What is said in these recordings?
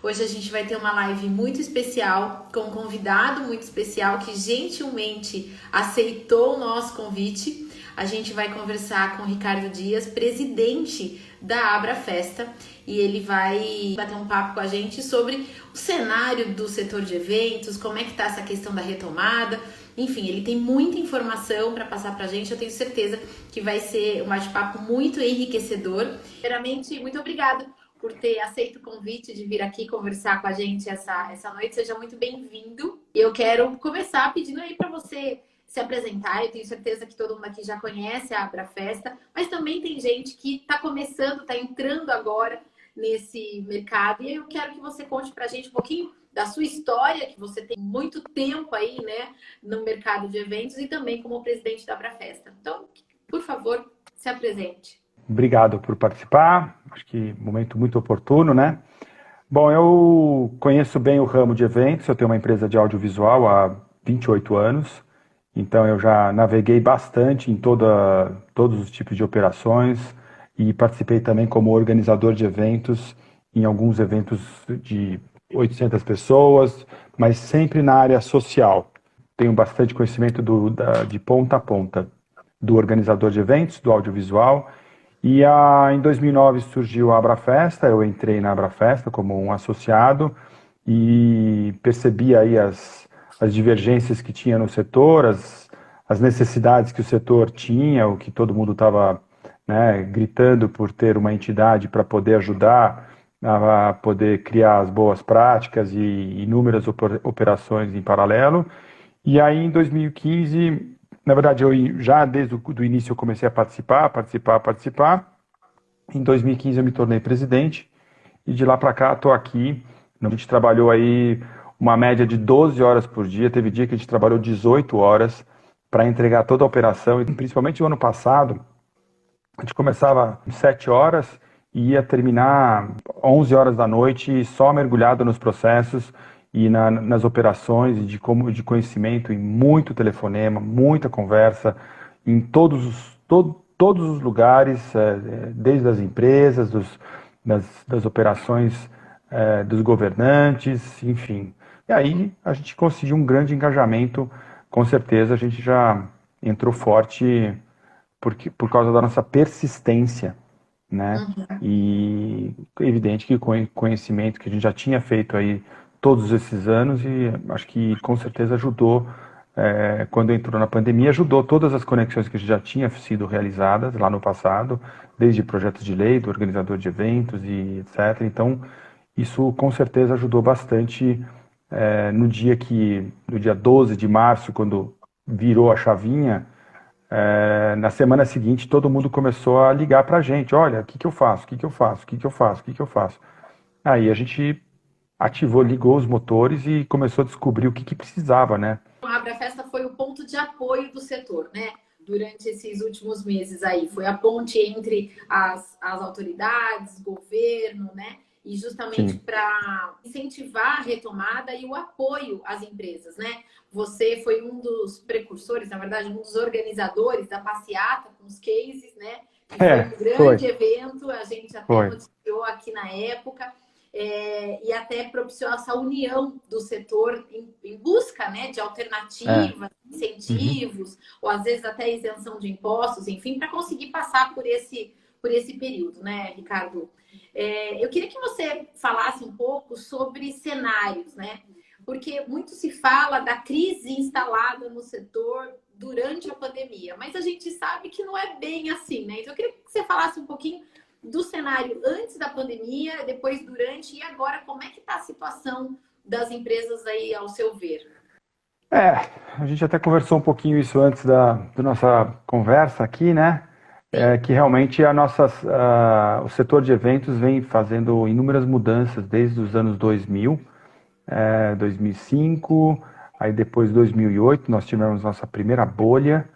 Hoje a gente vai ter uma live muito especial com um convidado muito especial que gentilmente aceitou o nosso convite. A gente vai conversar com o Ricardo Dias, presidente da Abra Festa, e ele vai bater um papo com a gente sobre o cenário do setor de eventos, como é que tá essa questão da retomada. Enfim, ele tem muita informação para passar para a gente. Eu tenho certeza que vai ser um bate-papo muito enriquecedor. Primeiramente, muito obrigada por ter aceito o convite de vir aqui conversar com a gente essa, essa noite. Seja muito bem-vindo. Eu quero começar pedindo aí para você se apresentar. Eu tenho certeza que todo mundo aqui já conhece a Abra Festa, mas também tem gente que está começando, está entrando agora nesse mercado. E eu quero que você conte para a gente um pouquinho da sua história, que você tem muito tempo aí, né, no mercado de eventos e também como presidente da Abra Festa. Então, por favor, se apresente. Obrigado por participar. Acho que momento muito oportuno, né? Bom, eu conheço bem o ramo de eventos. Eu tenho uma empresa de audiovisual há 28 anos. Então eu já naveguei bastante em toda, todos os tipos de operações e participei também como organizador de eventos em alguns eventos de 800 pessoas, mas sempre na área social. Tenho bastante conhecimento do, da, de ponta a ponta do organizador de eventos, do audiovisual e a, em 2009 surgiu a Abrafesta, eu entrei na Abrafesta como um associado e percebi aí as, as divergências que tinha no setor, as, as necessidades que o setor tinha, o que todo mundo estava né, gritando por ter uma entidade para poder ajudar a poder criar as boas práticas e inúmeras operações em paralelo. E aí, em 2015, na verdade, eu já desde o início eu comecei a participar, participar, participar. Em 2015 eu me tornei presidente e de lá para cá estou aqui. A gente trabalhou aí uma média de 12 horas por dia. Teve dia que a gente trabalhou 18 horas para entregar toda a operação. E principalmente o ano passado, a gente começava às 7 horas e ia terminar 11 horas da noite só mergulhado nos processos e na, nas operações de, como, de conhecimento, em muito telefonema, muita conversa, em todos os, to, todos os lugares, é, é, desde as empresas, dos, das, das operações é, dos governantes, enfim. E aí a gente conseguiu um grande engajamento, com certeza a gente já entrou forte porque, por causa da nossa persistência, né? Uhum. E evidente que com conhecimento que a gente já tinha feito aí todos esses anos e acho que com certeza ajudou, é, quando entrou na pandemia, ajudou todas as conexões que já tinham sido realizadas lá no passado, desde projetos de lei, do organizador de eventos e etc. Então, isso com certeza ajudou bastante é, no dia que, no dia 12 de março, quando virou a chavinha, é, na semana seguinte todo mundo começou a ligar para a gente, olha, o que, que eu faço, o que, que eu faço, o que, que eu faço, o que, que eu faço. Aí a gente ativou, ligou os motores e começou a descobrir o que, que precisava, né? A Abra Festa foi o ponto de apoio do setor, né? Durante esses últimos meses aí. Foi a ponte entre as, as autoridades, governo, né? E justamente para incentivar a retomada e o apoio às empresas, né? Você foi um dos precursores, na verdade, um dos organizadores da passeata com os cases, né? Que é, foi um grande foi. evento, a gente até noticiou aqui na época é, e até propiciou essa união do setor em, em busca né, de alternativas, é. incentivos, uhum. ou às vezes até isenção de impostos, enfim, para conseguir passar por esse, por esse período, né, Ricardo? É, eu queria que você falasse um pouco sobre cenários, né? Porque muito se fala da crise instalada no setor durante a pandemia, mas a gente sabe que não é bem assim, né? Então eu queria que você falasse um pouquinho do cenário antes da pandemia, depois durante e agora como é que está a situação das empresas aí ao seu ver? É, a gente até conversou um pouquinho isso antes da, da nossa conversa aqui, né? É que realmente a nossa, uh, o setor de eventos vem fazendo inúmeras mudanças desde os anos 2000, é, 2005, aí depois 2008 nós tivemos nossa primeira bolha,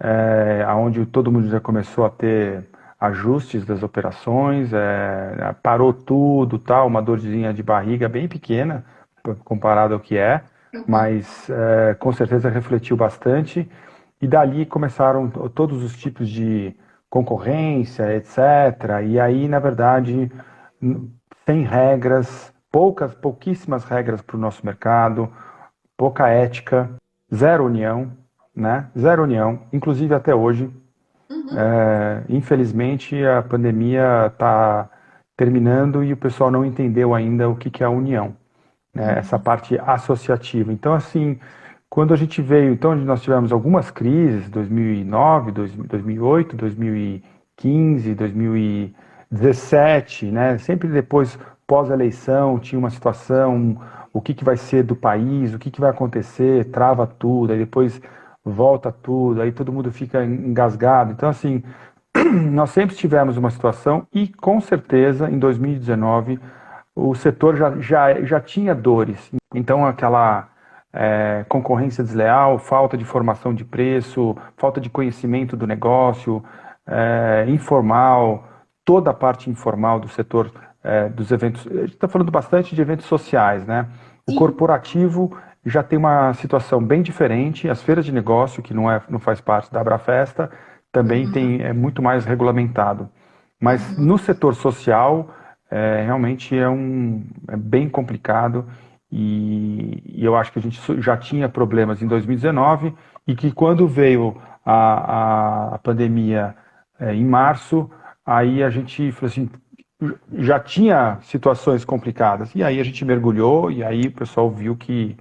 é, onde todo mundo já começou a ter ajustes das operações, é, parou tudo, tal, uma dorzinha de barriga bem pequena comparado ao que é, uhum. mas é, com certeza refletiu bastante. E dali começaram todos os tipos de concorrência, etc. E aí, na verdade, sem regras, poucas, pouquíssimas regras para o nosso mercado, pouca ética, zero união, né? Zero união, inclusive até hoje. Uhum. É, infelizmente, a pandemia está terminando e o pessoal não entendeu ainda o que, que é a união, né? Uhum. essa parte associativa. Então, assim, quando a gente veio, então nós tivemos algumas crises, 2009, 2008, 2015, 2017, né? Sempre depois pós-eleição tinha uma situação, o que, que vai ser do país, o que, que vai acontecer, trava tudo, aí depois volta tudo, aí todo mundo fica engasgado. Então, assim, nós sempre tivemos uma situação e, com certeza, em 2019, o setor já, já, já tinha dores. Então, aquela é, concorrência desleal, falta de formação de preço, falta de conhecimento do negócio, é, informal, toda a parte informal do setor é, dos eventos. A gente está falando bastante de eventos sociais, né? O Sim. corporativo já tem uma situação bem diferente. As feiras de negócio, que não, é, não faz parte da Abrafesta, também uhum. tem, é muito mais regulamentado. Mas uhum. no setor social, é, realmente é, um, é bem complicado e, e, eu acho que a gente já tinha problemas em 2019 e que quando veio a, a, a pandemia é, em março, aí a gente falou assim, já tinha situações complicadas. E aí a gente mergulhou e aí o pessoal viu que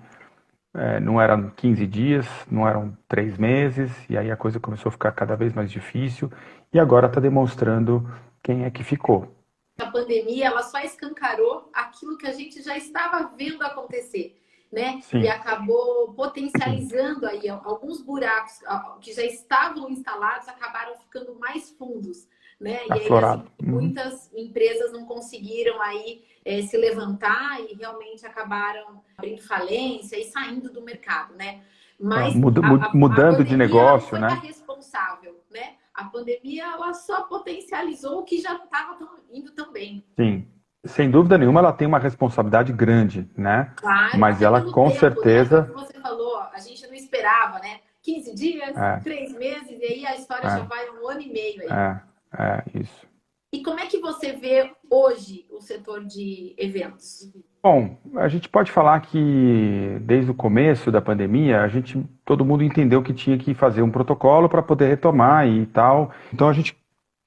é, não eram 15 dias, não eram três meses, e aí a coisa começou a ficar cada vez mais difícil, e agora está demonstrando quem é que ficou. A pandemia ela só escancarou aquilo que a gente já estava vendo acontecer, né? Sim. E acabou potencializando aí alguns buracos que já estavam instalados, acabaram ficando mais fundos né? E aí, assim, muitas empresas não conseguiram aí é, se levantar e realmente acabaram abrindo falência e saindo do mercado, né? Mas Muda, a, a, mudando a de negócio, né? responsável, né? A pandemia ela só potencializou o que já estava indo tão bem. Sim. Sem dúvida nenhuma, ela tem uma responsabilidade grande, né? Claro, Mas ela com tempo, né? certeza. Né? Como você falou, a gente não esperava, né? 15 dias, é. 3 meses, e aí a história é. já vai um ano e meio aí. É. É, isso. E como é que você vê hoje o setor de eventos? Bom, a gente pode falar que desde o começo da pandemia, a gente, todo mundo entendeu que tinha que fazer um protocolo para poder retomar e tal. Então a gente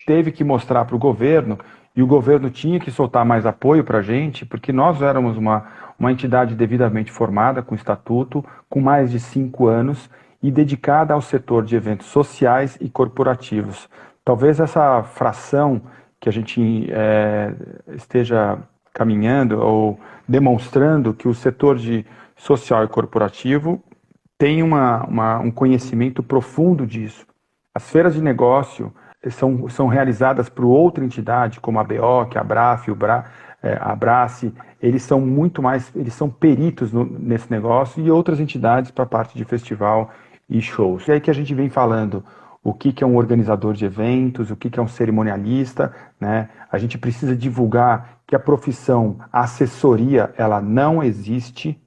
teve que mostrar para o governo e o governo tinha que soltar mais apoio para a gente, porque nós éramos uma, uma entidade devidamente formada, com estatuto, com mais de cinco anos e dedicada ao setor de eventos sociais e corporativos. Talvez essa fração que a gente é, esteja caminhando ou demonstrando que o setor de social e corporativo tem uma, uma, um conhecimento profundo disso. As feiras de negócio são, são realizadas por outra entidade, como a BO, é a BRAF, o Bra, é, a Brace, eles são muito mais, eles são peritos no, nesse negócio e outras entidades para parte de festival e shows. E aí que a gente vem falando o que, que é um organizador de eventos, o que, que é um cerimonialista, né? A gente precisa divulgar que a profissão assessoria, ela não existe,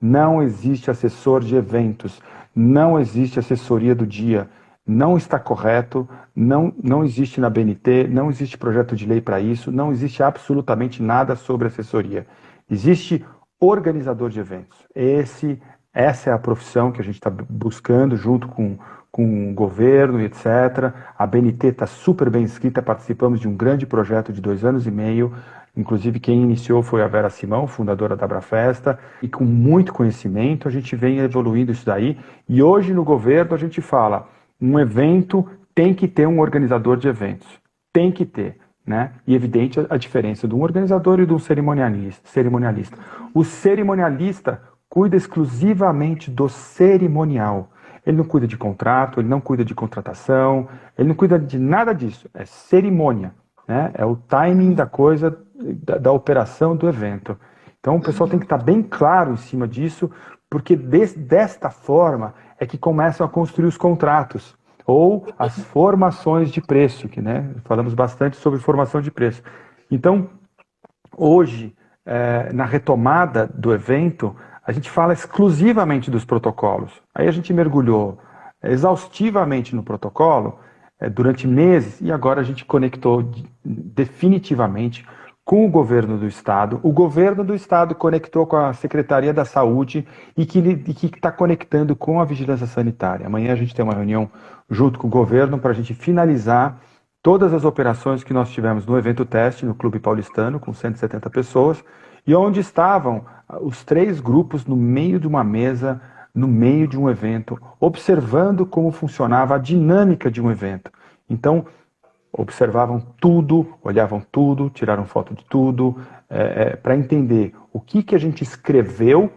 não existe assessor de eventos, não existe assessoria do dia, não está correto, não, não existe na BNT, não existe projeto de lei para isso, não existe absolutamente nada sobre assessoria. Existe organizador de eventos. Esse, essa é a profissão que a gente está buscando junto com com o governo, etc. A BNT está super bem escrita, participamos de um grande projeto de dois anos e meio, inclusive quem iniciou foi a Vera Simão, fundadora da Abrafesta, e com muito conhecimento a gente vem evoluindo isso daí, e hoje no governo a gente fala, um evento tem que ter um organizador de eventos, tem que ter. Né? E evidente a diferença de um organizador e de um cerimonialista. O cerimonialista cuida exclusivamente do cerimonial. Ele não cuida de contrato, ele não cuida de contratação, ele não cuida de nada disso. É cerimônia, né? É o timing da coisa, da, da operação do evento. Então o pessoal tem que estar bem claro em cima disso, porque des, desta forma é que começam a construir os contratos ou as formações de preço, que né, falamos bastante sobre formação de preço. Então, hoje, é, na retomada do evento, a gente fala exclusivamente dos protocolos. Aí a gente mergulhou exaustivamente no protocolo é, durante meses e agora a gente conectou definitivamente com o governo do estado. O governo do estado conectou com a Secretaria da Saúde e que está conectando com a vigilância sanitária. Amanhã a gente tem uma reunião junto com o governo para a gente finalizar todas as operações que nós tivemos no evento teste no Clube Paulistano, com 170 pessoas, e onde estavam os três grupos no meio de uma mesa, no meio de um evento, observando como funcionava a dinâmica de um evento. Então, observavam tudo, olhavam tudo, tiraram foto de tudo, é, é, para entender o que, que a gente escreveu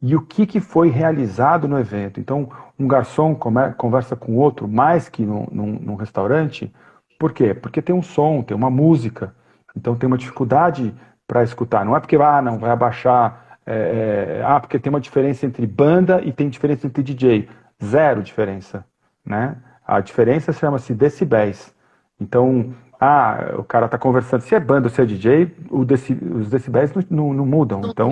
e o que, que foi realizado no evento. Então, um garçom conversa com outro mais que num, num, num restaurante. Por quê? Porque tem um som, tem uma música. Então, tem uma dificuldade para escutar. Não é porque, ah, não, vai abaixar. É, é, ah, porque tem uma diferença entre banda e tem diferença entre DJ. Zero diferença. Né? A diferença chama-se decibéis. Então, ah, o cara está conversando, se é banda ou se é DJ, deci, os decibéis não, não, não mudam. Então,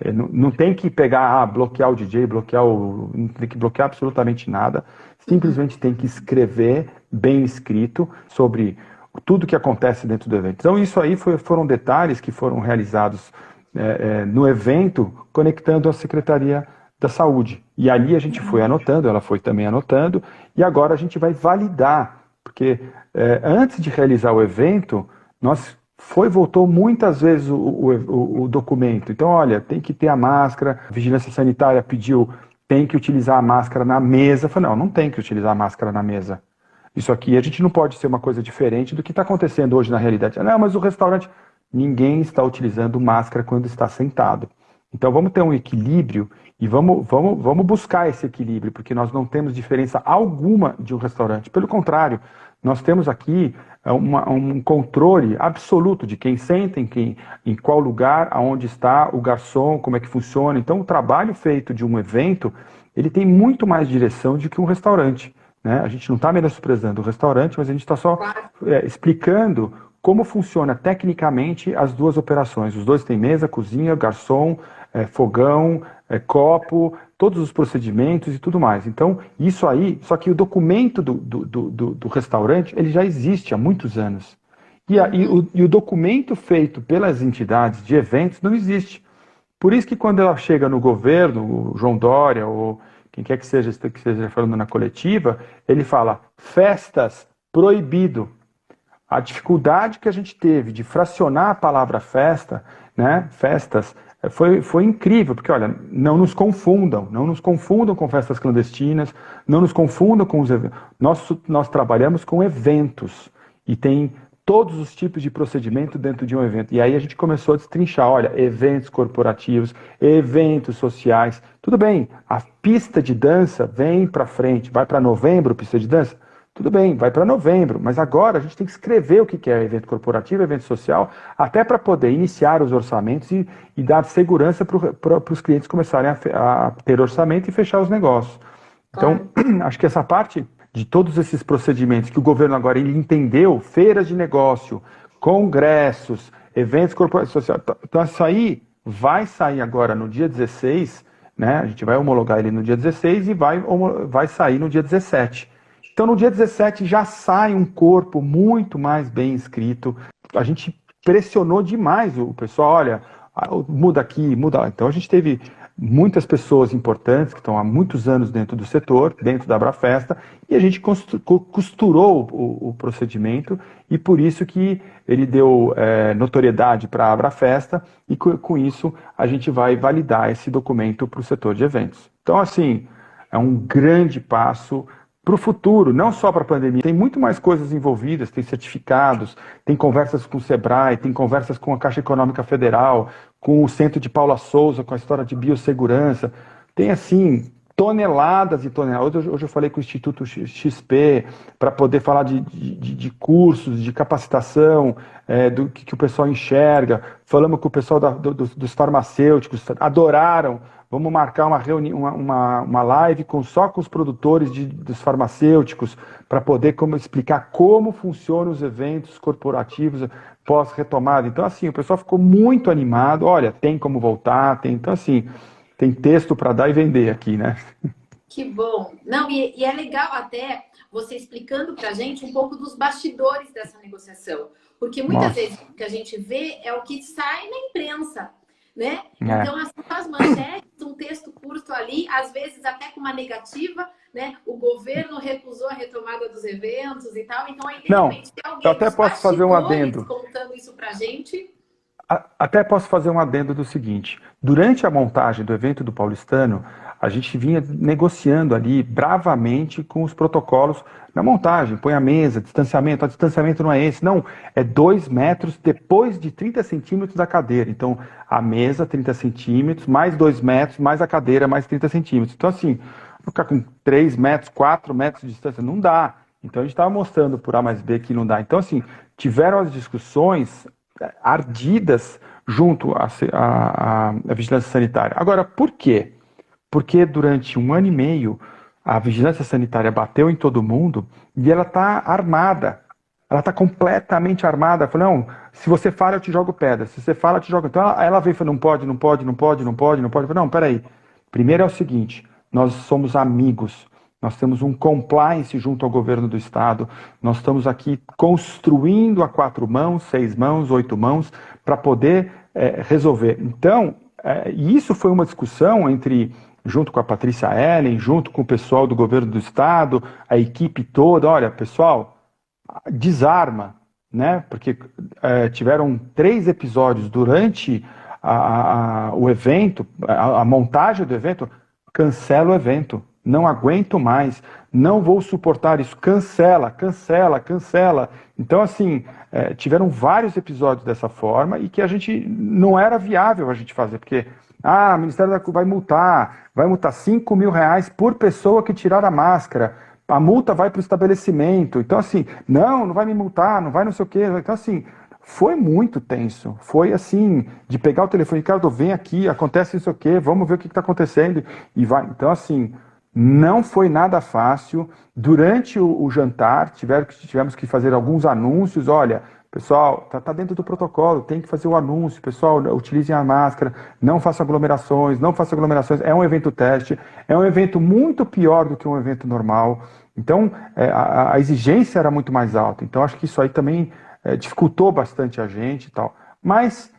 é, não, não, tem que pegar, ah, bloquear o DJ, bloquear o. Não tem que bloquear absolutamente nada. Simplesmente tem que escrever bem escrito sobre tudo que acontece dentro do evento. Então, isso aí foi, foram detalhes que foram realizados é, é, no evento, conectando a Secretaria da Saúde. E ali a gente foi anotando, ela foi também anotando, e agora a gente vai validar porque é, antes de realizar o evento, nós foi voltou muitas vezes o, o, o, documento. Então, olha, tem que ter a máscara. A vigilância sanitária pediu, tem que utilizar a máscara na mesa. Eu falei, não, não tem que utilizar a máscara na mesa. Isso aqui a gente não pode ser uma coisa diferente do que está acontecendo hoje na realidade. Não, mas o restaurante, ninguém está utilizando máscara quando está sentado. Então vamos ter um equilíbrio e vamos, vamos, vamos buscar esse equilíbrio, porque nós não temos diferença alguma de um restaurante. Pelo contrário, nós temos aqui é, uma, um controle absoluto de quem senta, em, quem, em qual lugar, aonde está o garçom, como é que funciona. Então, o trabalho feito de um evento, ele tem muito mais direção do que um restaurante. Né? A gente não está menosprezando o restaurante, mas a gente está só é, explicando como funciona tecnicamente as duas operações. Os dois têm mesa, cozinha, garçom, é, fogão, é, copo, todos os procedimentos e tudo mais. Então, isso aí, só que o documento do, do, do, do restaurante, ele já existe há muitos anos. E, a, e, o, e o documento feito pelas entidades de eventos não existe. Por isso que quando ela chega no governo, o João Dória ou quem quer que seja que esteja falando na coletiva, ele fala festas proibido. A dificuldade que a gente teve de fracionar a palavra festa, né, festas, foi, foi incrível, porque olha, não nos confundam, não nos confundam com festas clandestinas, não nos confundam com os eventos. Nós, nós trabalhamos com eventos e tem todos os tipos de procedimento dentro de um evento. E aí a gente começou a destrinchar, olha, eventos corporativos, eventos sociais. Tudo bem, a pista de dança vem para frente, vai para novembro, pista de dança. Tudo bem, vai para novembro, mas agora a gente tem que escrever o que é evento corporativo, evento social, até para poder iniciar os orçamentos e, e dar segurança para os clientes começarem a, a, ter orçamento e fechar os negócios. Então, acho que essa parte de todos esses procedimentos que o governo agora ele entendeu, feiras de negócio, congressos, eventos corporativos sociais, então isso aí vai sair agora no dia 16, né? A gente vai homologar ele no dia 16 e vai, vai sair no dia 17. Então, no dia 17 já sai um corpo muito mais bem escrito. A gente pressionou demais o pessoal, olha, muda aqui, muda lá. Então, a gente teve muitas pessoas importantes que estão há muitos anos dentro do setor, dentro da Abrafesta, e a gente costurou o, o procedimento e por isso que ele deu é, notoriedade para a Abrafesta e com, com isso a gente vai validar esse documento para o setor de eventos. Então, assim, é um grande passo para o futuro, não só para a pandemia. Tem muito mais coisas envolvidas, tem certificados, tem conversas com o Sebrae, tem conversas com a Caixa Econômica Federal, com o Centro de Paula Souza, com a história de biossegurança. Tem, assim, toneladas e toneladas. Hoje, eu falei com o Instituto XP para poder falar de, de, de, cursos, de capacitação, é, do que, que, o pessoal enxerga. Falamos com o pessoal da, do, dos farmacêuticos, adoraram Vamos marcar uma reunião, uma, uma, uma live com, só com os produtores de, dos farmacêuticos para poder como, explicar como funcionam os eventos corporativos pós-retomada. Então, assim, o pessoal ficou muito animado. Olha, tem como voltar, tem. Então, assim, tem texto para dar e vender aqui, né? Que bom. Não, e, e é legal até você explicando para a gente um pouco dos bastidores dessa negociação. Porque muitas Nossa. vezes o que a gente vê é o que sai na imprensa, né? É. Então, assim, as manchetes, um texto curto ali, às vezes até com uma negativa, né? O governo recusou a retomada dos eventos e tal. Então, aí, de Não, repente, tem alguém eu até posso fazer um adendo. contando isso pra gente. Até posso fazer um adendo do seguinte: durante a montagem do evento do Paulistano, a gente vinha negociando ali bravamente com os protocolos na montagem. Põe a mesa, distanciamento. O distanciamento não é esse, não. É dois metros depois de 30 centímetros da cadeira. Então, a mesa, 30 centímetros, mais dois metros, mais a cadeira, mais 30 centímetros. Então, assim, ficar com 3 metros, 4 metros de distância, não dá. Então, a gente estava mostrando por A mais B que não dá. Então, assim, tiveram as discussões ardidas junto à, à, à vigilância sanitária. Agora, por quê? Porque durante um ano e meio a vigilância sanitária bateu em todo mundo e ela está armada. Ela está completamente armada. Falou, não, se você fala, eu te jogo pedra. Se você fala, eu te jogo. Então ela, ela veio e falou, não pode, não pode, não pode, não pode, não pode. Falei, não, peraí. Primeiro é o seguinte, nós somos amigos. Nós temos um compliance junto ao governo do estado. Nós estamos aqui construindo a quatro mãos, seis mãos, oito mãos, para poder é, resolver. Então, é, isso foi uma discussão entre, junto com a Patrícia Ellen, junto com o pessoal do governo do estado, a equipe toda. Olha, pessoal, desarma, né? Porque é, tiveram três episódios durante a, a, o evento, a, a montagem do evento. Cancela o evento não aguento mais, não vou suportar isso, cancela, cancela, cancela. Então, assim, é, tiveram vários episódios dessa forma e que a gente não era viável a gente fazer, porque, ah, o Ministério da vai multar, vai multar 5 mil reais por pessoa que tirar a máscara, a multa vai para o estabelecimento. Então, assim, não, não vai me multar, não vai não sei o quê. Então, assim, foi muito tenso. Foi assim, de pegar o telefone, Ricardo, vem aqui, acontece isso aqui, vamos ver o que está acontecendo. E vai. Então, assim, não foi nada fácil. Durante o, o jantar, tivemos, tivemos que fazer alguns anúncios. Olha, pessoal, está tá dentro do protocolo, tem que fazer o anúncio. Pessoal, utilizem a máscara, não façam aglomerações, não façam aglomerações. É um evento teste, é um evento muito pior do que um evento normal. Então, é, a, a, exigência era muito mais alta. Então, acho que isso aí também é, dificultou bastante a gente e tal. Mas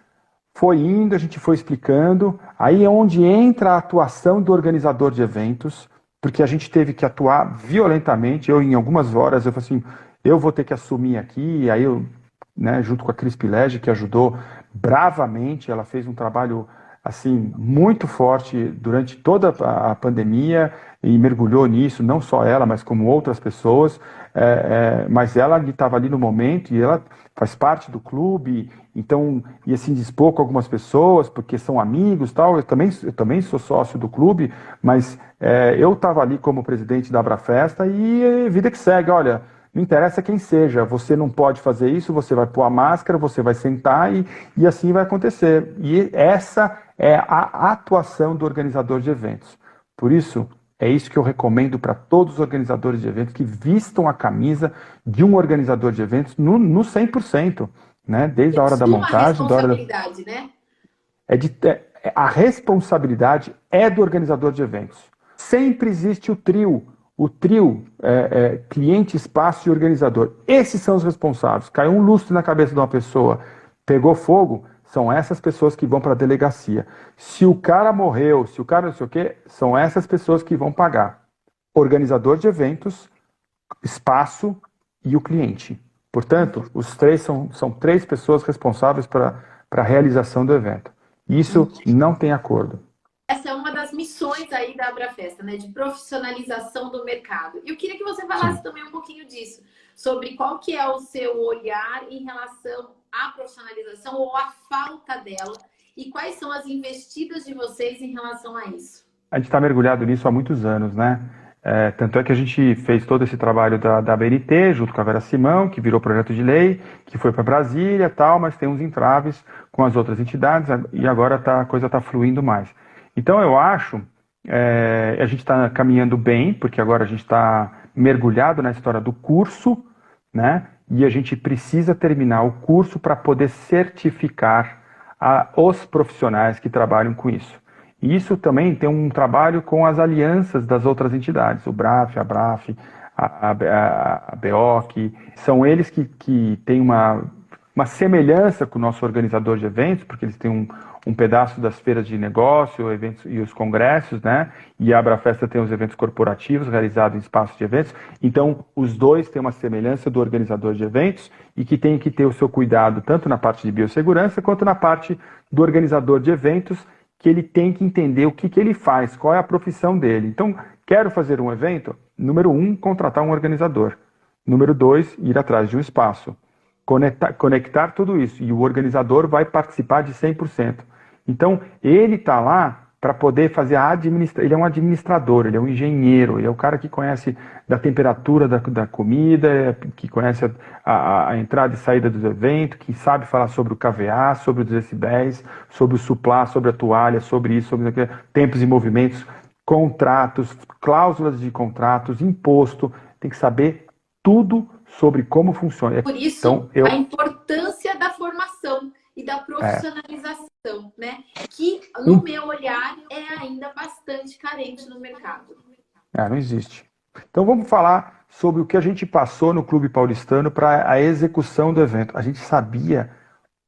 foi indo, a gente foi explicando. Aí é onde entra a atuação do organizador de eventos porque a gente teve que atuar violentamente. Eu, em algumas horas, eu falei assim, eu vou ter que assumir aqui, aí eu, né, junto com a Cris Pilege, que ajudou bravamente, ela fez um trabalho assim muito forte durante toda a pandemia e mergulhou nisso, não só ela, mas como outras pessoas, é, é, mas ela estava ali no momento e ela faz parte do clube, então ia se indispor com algumas pessoas, porque são amigos tal, eu também, eu também sou sócio do clube, mas é, eu estava ali como presidente da Abrafesta e vida que segue, olha, não interessa quem seja, você não pode fazer isso, você vai pôr a máscara, você vai sentar e, e assim vai acontecer. E essa é a atuação do organizador de eventos. Por isso, é isso que eu recomendo para todos os organizadores de eventos que vistam a camisa de um organizador de eventos no, no 100%, né? Desde a hora da montagem, da hora da... né? É de, é, a responsabilidade é do organizador de eventos. Sempre existe o trio, o trio é, é, cliente, espaço e organizador. Esses são os responsáveis. Caiu um lustre na cabeça de uma pessoa, pegou fogo, são essas pessoas que vão para a delegacia. Se o cara morreu, se o cara não sei o quê, são essas pessoas que vão pagar. Organizador de eventos, espaço e o cliente. Portanto, os três são, são três pessoas responsáveis para a realização do evento. Isso não tem acordo. Aí da Abrafesta, né? De profissionalização do mercado. E eu queria que você falasse Sim. também um pouquinho disso, sobre qual que é o seu olhar em relação a profissionalização ou a falta dela e quais são as investidas de vocês em relação a isso? A gente está mergulhado nisso há muitos anos, né? É, tanto é que a gente fez todo esse trabalho da, da BNT, junto com a Vera Simão, que virou projeto de lei, que foi para Brasília tal, mas tem uns entraves com as outras entidades e agora tá, a coisa está fluindo mais. Então eu acho, é, a gente está caminhando bem, porque agora a gente está mergulhado na história do curso, né? e a gente precisa terminar o curso para poder certificar a, os profissionais que trabalham com isso. E isso também tem um trabalho com as alianças das outras entidades, o BRAF, a BRAF, a, a, a BEOC, são eles que, que têm uma, uma semelhança com o nosso organizador de eventos, porque eles têm um, um pedaço das feiras de negócio eventos, e os congressos, né? E a Abrafesta tem os eventos corporativos realizados em espaços de eventos. Então, os dois têm uma semelhança do organizador de eventos e que tem que ter o seu cuidado tanto na parte de biossegurança quanto na parte do organizador de eventos, que ele tem que entender o que, que ele faz, qual é a profissão dele. Então, quero fazer um evento? Número um, contratar um organizador. Número dois, ir atrás de um espaço conectar, conectar tudo isso. E o organizador vai participar de 100%. Então, ele está lá para poder fazer a administração. Ele é um administrador, ele é um engenheiro, ele é o cara que conhece da temperatura da, da comida, que conhece a, a, a, entrada e saída dos eventos, que sabe falar sobre o KVA, sobre os decibéis, sobre o suplá, sobre a toalha, sobre isso, sobre aquilo, tempos e movimentos, contratos, cláusulas de contratos, imposto. Tem que saber tudo sobre como funciona. Por isso, então, eu... a importância da formação e da profissionalização, é. Né? Que, no hum. meu olhar, é ainda bastante carente no mercado. É, não existe. Então vamos falar sobre o que a gente passou no Clube Paulistano para a execução do evento. A gente sabia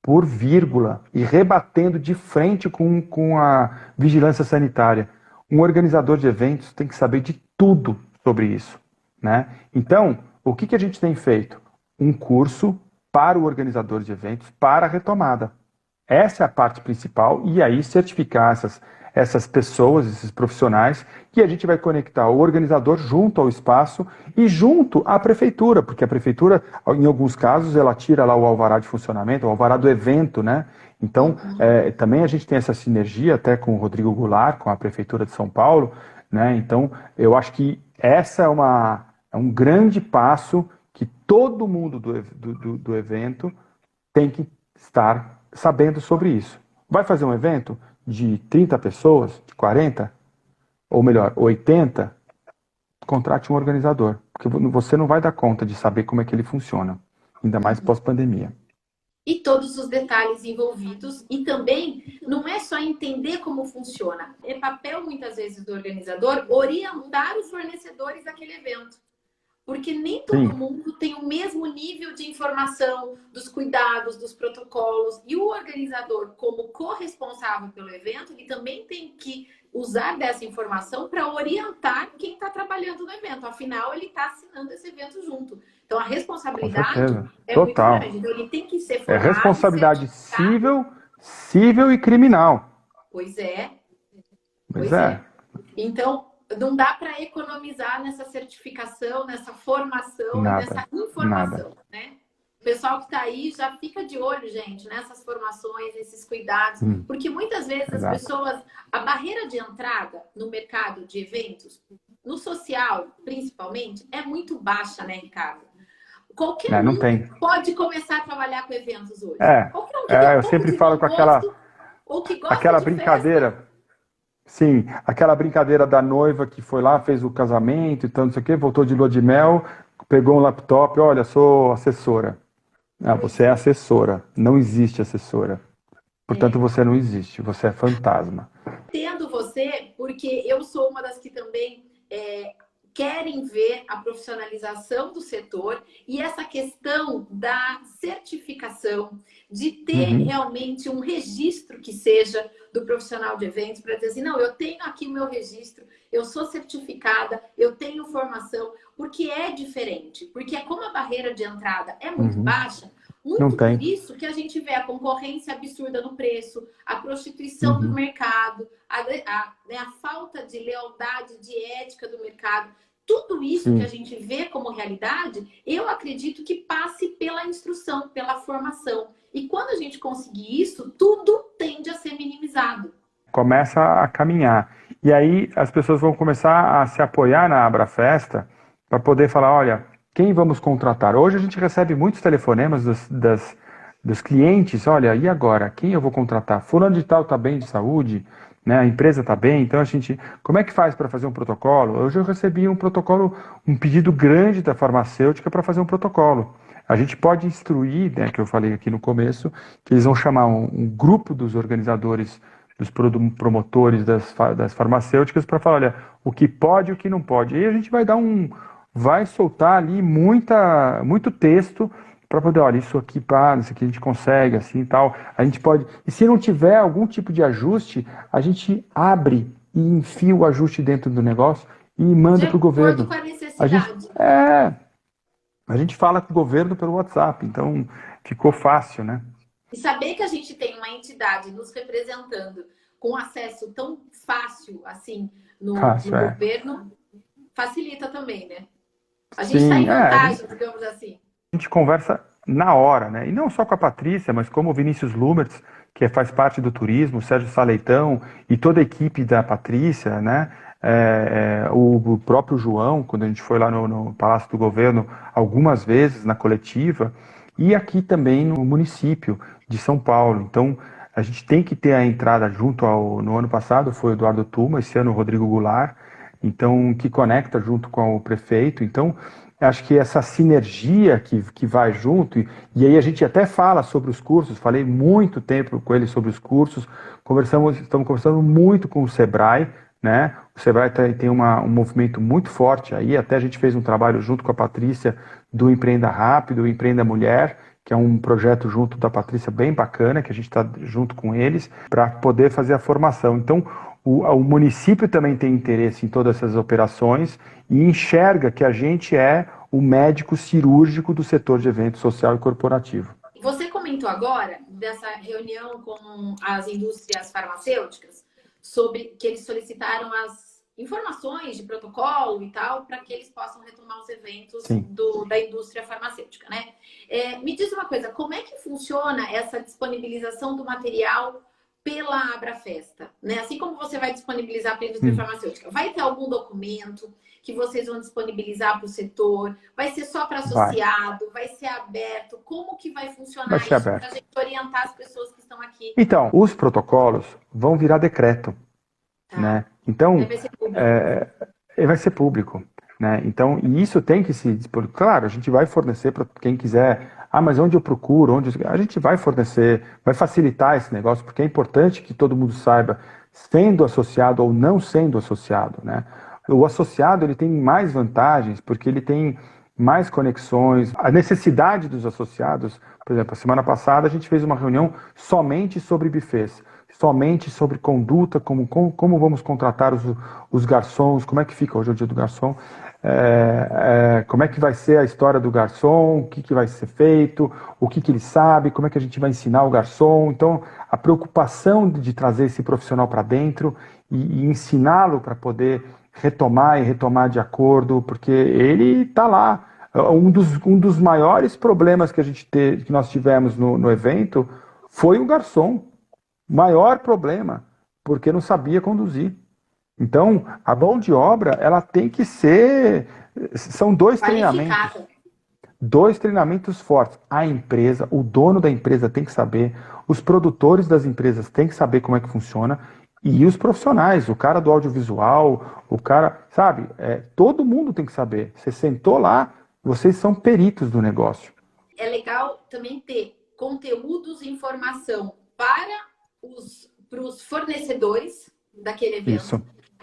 por vírgula e rebatendo de frente com, com a vigilância sanitária. Um organizador de eventos tem que saber de tudo sobre isso. Né? Então, o que, que a gente tem feito? Um curso para o organizador de eventos para a retomada. Essa é a parte principal e aí certificar essas, essas pessoas, esses profissionais, que a gente vai conectar o organizador junto ao espaço e junto à prefeitura, porque a prefeitura, em alguns casos, ela tira lá o alvará de funcionamento, o alvará do evento, né? Então, é, também a gente tem essa sinergia até com o Rodrigo Goulart, com a prefeitura de São Paulo, né? Então, eu acho que essa é uma, é um grande passo que todo mundo do, do, do evento tem que estar sabendo sobre isso. Vai fazer um evento de 30 pessoas, de 40, ou melhor, 80, contrate um organizador, porque você não vai dar conta de saber como é que ele funciona, ainda mais pós-pandemia. E todos os detalhes envolvidos, e também não é só entender como funciona, é papel muitas vezes do organizador orientar os fornecedores daquele evento. Porque nem todo Sim. mundo tem o mesmo nível de informação dos cuidados, dos protocolos. E o organizador, como corresponsável pelo evento, ele também tem que usar dessa informação para orientar quem está trabalhando no evento. Afinal, ele está assinando esse evento junto. Então, a responsabilidade é Total. muito grande. Então, ele tem que ser formado, É responsabilidade civil, civil e criminal. Pois é. Pois, pois é. é. Então, não dá para economizar nessa certificação, nessa formação, nada, nessa informação, nada. né? O pessoal que está aí já fica de olho, gente, nessas formações, nesses cuidados, hum. porque muitas vezes Exato. as pessoas, a barreira de entrada no mercado de eventos, no social principalmente, é muito baixa, né, Ricardo? Qualquer é, um tem. pode começar a trabalhar com eventos hoje. É, Qualquer um é eu sempre falo com aquela, aquela brincadeira. Festa, Sim, aquela brincadeira da noiva que foi lá, fez o casamento e tanto, não sei o quê, voltou de lua de mel, pegou um laptop, olha, sou assessora. Ah, você é assessora, não existe assessora. Portanto, é. você não existe, você é fantasma. Entendo você, porque eu sou uma das que também é, querem ver a profissionalização do setor e essa questão da certificação, de ter uhum. realmente um registro que seja do profissional de eventos para dizer assim, não, eu tenho aqui o meu registro, eu sou certificada, eu tenho formação, porque é diferente, porque é como a barreira de entrada é muito uhum. baixa, muito Não tem. por isso que a gente vê a concorrência absurda no preço, a prostituição uhum. do mercado, a, a, né, a, falta de lealdade, de ética do mercado. Tudo isso Sim. que a gente vê como realidade, eu acredito que passe pela instrução, pela formação. E quando a gente conseguir isso, tudo tende a ser minimizado. Começa a caminhar. E aí as pessoas vão começar a se apoiar na Abra Festa para poder falar, olha, quem vamos contratar? Hoje a gente recebe muitos telefonemas das, das, dos clientes. Olha, e agora? Quem eu vou contratar? Fulano de tal está bem de saúde? Né? A empresa está bem? Então a gente. Como é que faz para fazer um protocolo? Hoje eu recebi um protocolo, um pedido grande da farmacêutica para fazer um protocolo. A gente pode instruir, né, que eu falei aqui no começo, que eles vão chamar um, um grupo dos organizadores dos promotores das, das farmacêuticas para falar, olha, o que pode e o que não pode. E a gente vai dar um, vai soltar ali muita, muito texto para poder, olha, isso aqui, pá, isso aqui a gente consegue, assim e tal. A gente pode. E se não tiver algum tipo de ajuste, a gente abre e enfia o ajuste dentro do negócio e manda para o governo. Com a, necessidade. a gente, é, a gente fala com o governo pelo WhatsApp, então ficou fácil, né? E saber que a gente tem uma entidade nos representando com acesso tão fácil assim no, fácil, no é. governo facilita também, né? A gente está em vantagem, é, digamos assim. A gente conversa na hora, né? E não só com a Patrícia, mas como o Vinícius Lumertz, que faz parte do turismo, o Sérgio Saleitão e toda a equipe da Patrícia, né? É, é, o, o, próprio João, quando a gente foi lá no, no, Palácio do Governo algumas vezes na coletiva, e aqui também no município de São Paulo. Então, a gente tem que ter a entrada junto ao. No ano passado foi o Eduardo Tuma, esse ano o Rodrigo Goulart, então, que conecta junto com o prefeito. Então, acho que essa sinergia que, que vai junto, e, e aí a gente até fala sobre os cursos, falei muito tempo com ele sobre os cursos, conversamos, estamos conversando muito com o Sebrae, né? O Sebrae tem, tem uma, um movimento muito forte aí, até a gente fez um trabalho junto com a Patrícia do Empreenda Rápido, Empreenda Mulher, que é um projeto junto da Patrícia bem bacana, que a gente está junto com eles, para poder fazer a formação. Então, o, o, município também tem interesse em todas essas operações e enxerga que a gente é o médico cirúrgico do setor de evento social e corporativo. Você comentou agora dessa reunião com as indústrias farmacêuticas sobre que eles solicitaram as informações de protocolo e tal, para que eles possam retomar os eventos do, da indústria farmacêutica, né? É, me diz uma coisa, como é que funciona essa disponibilização do material pela Abrafesta? Né? Assim como você vai disponibilizar para a indústria hum. farmacêutica, vai ter algum documento que vocês vão disponibilizar para o setor? Vai ser só para associado? Vai. vai. ser aberto? Como que vai funcionar vai isso para a gente orientar as pessoas que estão aqui? Então, os protocolos vão virar decreto. Tá. Né? Então, vai ser público. É, é, vai ser público. Né? Então, e isso tem que se. Claro, a gente vai fornecer para quem quiser. Ah, mas onde eu procuro? Onde A gente vai fornecer, vai facilitar esse negócio, porque é importante que todo mundo saiba, sendo associado ou não sendo associado. Né? O associado ele tem mais vantagens, porque ele tem mais conexões, a necessidade dos associados. Por exemplo, a semana passada a gente fez uma reunião somente sobre bufês somente sobre conduta, como, como, como vamos contratar os, os garçons, como é que fica hoje o dia do garçom, é, é, como é que vai ser a história do garçom, o que, que vai ser feito, o que, que ele sabe, como é que a gente vai ensinar o garçom. Então, a preocupação de, de trazer esse profissional para dentro e, e ensiná-lo para poder retomar e retomar de acordo, porque ele está lá. Um dos, um dos maiores problemas que a gente te, que nós tivemos no, no evento foi o garçom maior problema, porque não sabia conduzir. Então, a mão de obra, ela tem que ser. São dois treinamentos. Dois treinamentos fortes. A empresa, o dono da empresa tem que saber, os produtores das empresas têm que saber como é que funciona, e os profissionais, o cara do audiovisual, o cara, sabe, é, todo mundo tem que saber. Você sentou lá, vocês são peritos do negócio. É legal também ter conteúdos e informação para para os fornecedores daquele evento,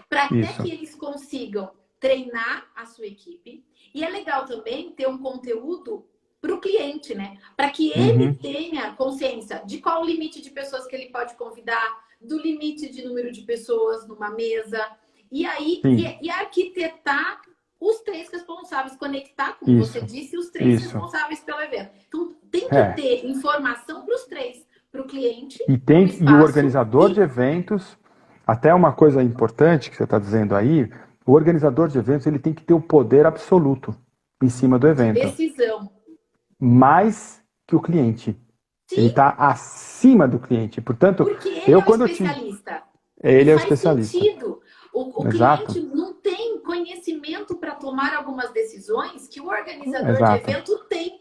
para até que eles consigam treinar a sua equipe. E é legal também ter um conteúdo para o cliente, né? Para que ele uhum. tenha consciência de qual o limite de pessoas que ele pode convidar, do limite de número de pessoas numa mesa. E aí, e, e, arquitetar os três responsáveis, conectar, como Isso. você disse, os três Isso. responsáveis pelo evento. Então, tem que é. ter informação para os três para o cliente. E tem e o organizador e... de eventos, até uma coisa importante que você está dizendo aí, o organizador de eventos ele tem que ter o poder absoluto em cima do evento. Decisão. Mais que o cliente. Sim. Ele está acima do cliente. Portanto, Porque ele eu é quando o especialista. Ele é o especialista. Sentido. O, o cliente não tem conhecimento para tomar algumas decisões que o organizador Exato. de evento tem.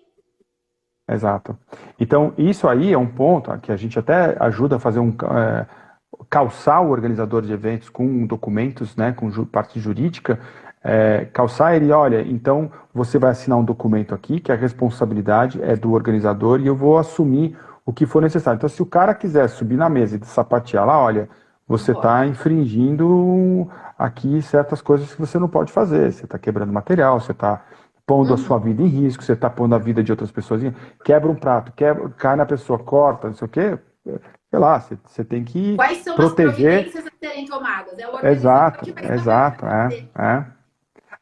Exato. Então, isso aí é um ponto que a gente até ajuda a fazer um. É, calçar o organizador de eventos com documentos, né, com parte jurídica, é, calçar ele, olha, então você vai assinar um documento aqui, que a responsabilidade é do organizador e eu vou assumir o que for necessário. Então, se o cara quiser subir na mesa e sapatear lá, olha, você está infringindo aqui certas coisas que você não pode fazer. Você está quebrando material, você está pondo uhum. a sua vida em risco, você está pondo a vida de outras pessoas em quebra um prato, quebra, cai na pessoa, corta, não sei o quê. Sei lá, você, você tem que Quais são proteger. as providências a serem tomadas? É o exato, exato, é, é.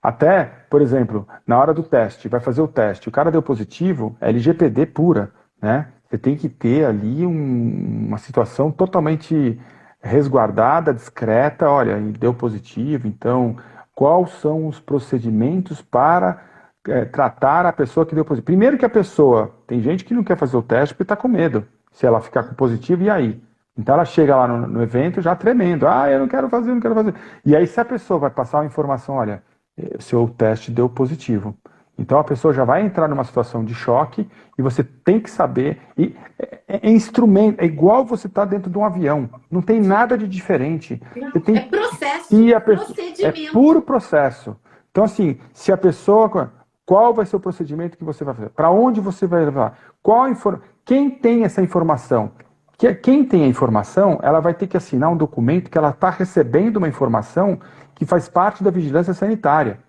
Até, por exemplo, na hora do teste, vai fazer o teste, o cara deu positivo, é LGPD pura, né? Você tem que ter ali um, uma situação totalmente resguardada, discreta. Olha, deu positivo, então quais são os procedimentos para é, tratar a pessoa que deu positivo? Primeiro que a pessoa, tem gente que não quer fazer o teste porque está com medo. Se ela ficar com positivo, e aí? Então ela chega lá no, no, evento já tremendo. Ah, eu não quero fazer, não quero fazer. E aí se a pessoa vai passar uma informação, olha, eh, seu teste deu positivo. Então a pessoa já vai entrar numa situação de choque e você tem que saber. E é, é instrumento, é igual você estar tá dentro de um avião. Não tem nada de diferente. Não, tem, é processo, e a pessoa, É puro processo. Então, assim, se a pessoa. Qual vai ser o procedimento que você vai fazer? Para onde você vai levar? Qual inform... Quem tem essa informação? Quem tem a informação, ela vai ter que assinar um documento que ela está recebendo uma informação que faz parte da vigilância sanitária.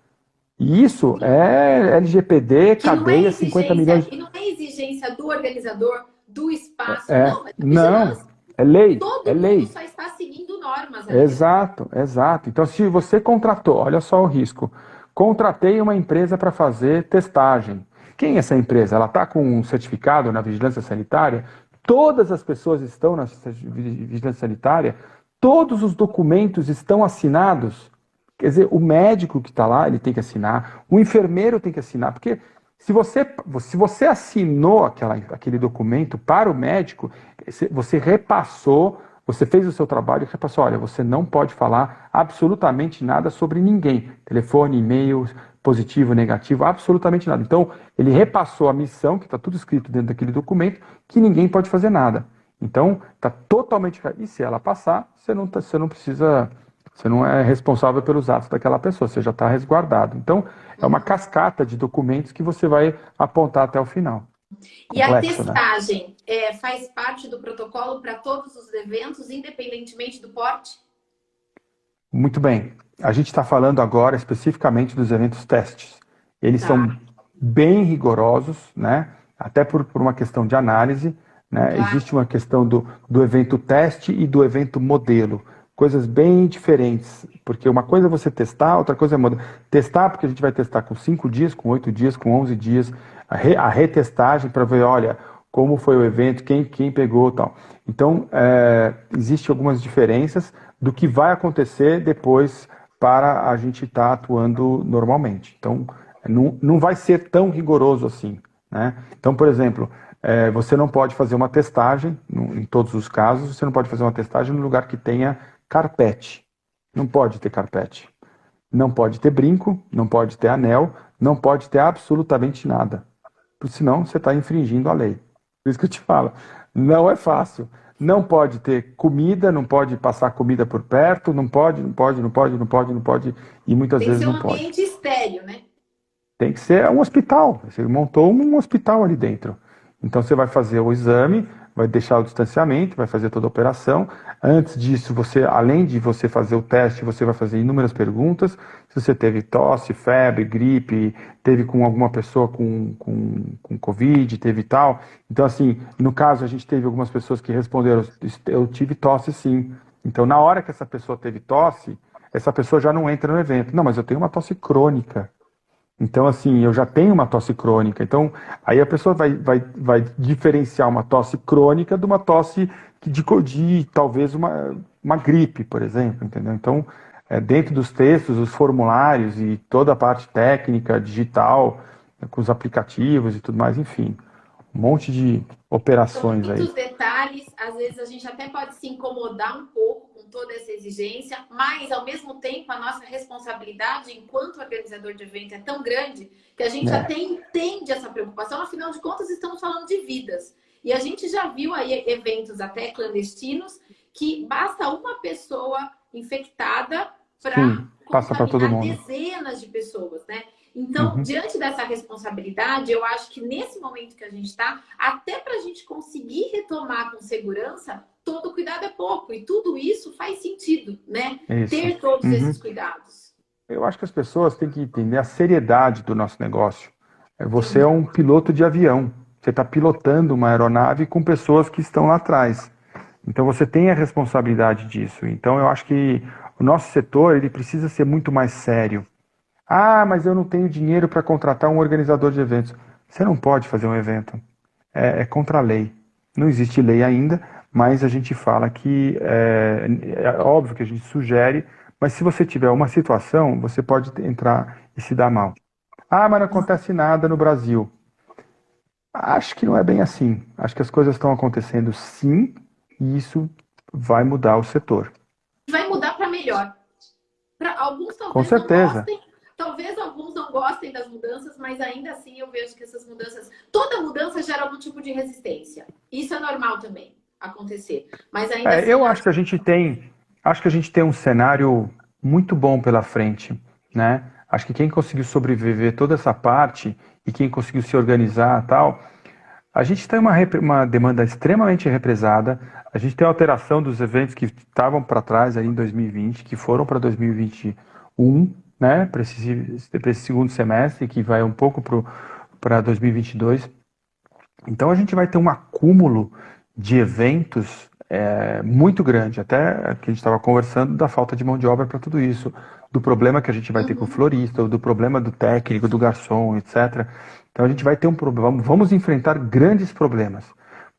E isso é LGPD, que cadeia, é 50 milhões. E não é exigência do organizador, do espaço, é, não. É não, é lei. Todo é mundo lei. só está seguindo normas. Ali. Exato, exato. Então, se você contratou, olha só o risco. Contratei uma empresa para fazer testagem. Quem é essa empresa? Ela está com um certificado na vigilância sanitária? Todas as pessoas estão na vigilância sanitária? Todos os documentos estão assinados? Quer dizer, o médico que está lá, ele tem que assinar, o enfermeiro tem que assinar, porque se você, se você assinou aquela, aquele documento para o médico, você repassou, você fez o seu trabalho e repassou, olha, você não pode falar absolutamente nada sobre ninguém. Telefone, e-mail, positivo, negativo, absolutamente nada. Então, ele repassou a missão, que está tudo escrito dentro daquele documento, que ninguém pode fazer nada. Então, está totalmente. E se ela passar, você não, tá, você não precisa você não é responsável pelos atos daquela pessoa, você já está resguardado. Então, é uma cascata de documentos que você vai apontar até o final. E Complexo, a né? testagem né? é, faz parte do protocolo para todos os eventos, independentemente do porte? Muito bem. A gente está falando agora especificamente dos eventos testes. Eles tá. são bem rigorosos, né? até por, por uma questão de análise. Né? Tá. Existe uma questão do, do evento teste e do evento modelo coisas bem diferentes. Porque uma coisa é você testar, outra coisa é mudar. Testar, porque a gente vai testar com 5 dias, com 8 dias, com 11 dias. A, re, a retestagem para ver, olha, como foi o evento, quem, quem pegou tal. Então, é, existem algumas diferenças do que vai acontecer depois para a gente estar tá atuando normalmente. Então, não, não vai ser tão rigoroso assim. Né? Então, por exemplo, é, você não pode fazer uma testagem, em todos os casos, você não pode fazer uma testagem no lugar que tenha carpete. Não pode ter carpete. Não pode ter brinco, não pode ter anel, não pode ter absolutamente nada. Porque senão você está infringindo a lei. Por isso que eu te falo, não é fácil. Não pode ter comida, não pode passar comida por perto, não pode, não pode, não pode, não pode, não pode, e muitas vezes não pode. Tem que ser um ambiente estéreo, né? Tem que ser um hospital. Você montou um hospital ali dentro. Então você vai fazer o exame, vai deixar o distanciamento, vai fazer toda a operação. Antes disso, você, além de você fazer o teste, você vai fazer inúmeras perguntas. Se você teve tosse, febre, gripe, teve com alguma pessoa com, com, com Covid, teve tal. Então, assim, no caso, a gente teve algumas pessoas que responderam, eu tive tosse sim. Então, na hora que essa pessoa teve tosse, essa pessoa já não entra no evento. Não, mas eu tenho uma tosse crônica. Então, assim, eu já tenho uma tosse crônica. Então, aí a pessoa vai, vai, vai diferenciar uma tosse crônica de uma tosse de, de talvez uma, uma gripe, por exemplo, entendeu? Então, é, dentro dos textos, os formulários e toda a parte técnica, digital, né, com os aplicativos e tudo mais, enfim, um monte de operações São muitos aí. Muitos detalhes, às vezes a gente até pode se incomodar um pouco toda essa exigência, mas ao mesmo tempo a nossa responsabilidade enquanto organizador de evento é tão grande que a gente é. até entende essa preocupação, afinal de contas estamos falando de vidas. E a gente já viu aí eventos até clandestinos que basta uma pessoa infectada para passa para todo mundo. dezenas de pessoas, né? Então, uhum. diante dessa responsabilidade, eu acho que nesse momento que a gente está, até para a gente conseguir retomar com segurança, todo cuidado é pouco. E tudo isso faz sentido, né? Isso. Ter todos uhum. esses cuidados. Eu acho que as pessoas têm que entender a seriedade do nosso negócio. É, você é um piloto de avião. Você está pilotando uma aeronave com pessoas que estão lá atrás. Então você tem a responsabilidade disso. Então eu acho que o nosso setor ele precisa ser muito mais sério. Ah, mas eu não tenho dinheiro para contratar um organizador de eventos. Você não pode fazer um evento. É, é, contra a lei. Não existe lei ainda, mas a gente fala que é, é óbvio que a gente sugere, mas se você tiver uma situação, você pode entrar e se dar mal. Ah, mas não acontece nada no Brasil. Acho que não é bem assim. Acho que as coisas estão acontecendo sim, e isso vai mudar o setor. Vai mudar para melhor. Para alguns talvez Com certeza. Gostem, talvez alguns não gostem das mudanças, mas ainda assim eu vejo que essas mudanças, toda mudança gera algum tipo de resistência. Isso é normal também acontecer. Mas ainda é, assim, eu acho que a gente tem, acho que a gente tem um cenário muito bom pela frente, né? Acho que quem conseguiu sobreviver toda essa parte e quem conseguiu se organizar tal, a gente tem uma, uma demanda extremamente represada, a gente tem a alteração dos eventos que estavam para trás aí em 2020, que foram para 2021, né, para esse, esse, segundo semestre, que vai um pouco para 2022. Então a gente vai ter um acúmulo de eventos é, muito grande, até que a gente estava conversando da falta de mão de obra para tudo isso, do problema que a gente vai ter com o uhum. florista, do problema do técnico, do garçom, etc. Então a gente vai ter um problema, vamos enfrentar grandes problemas.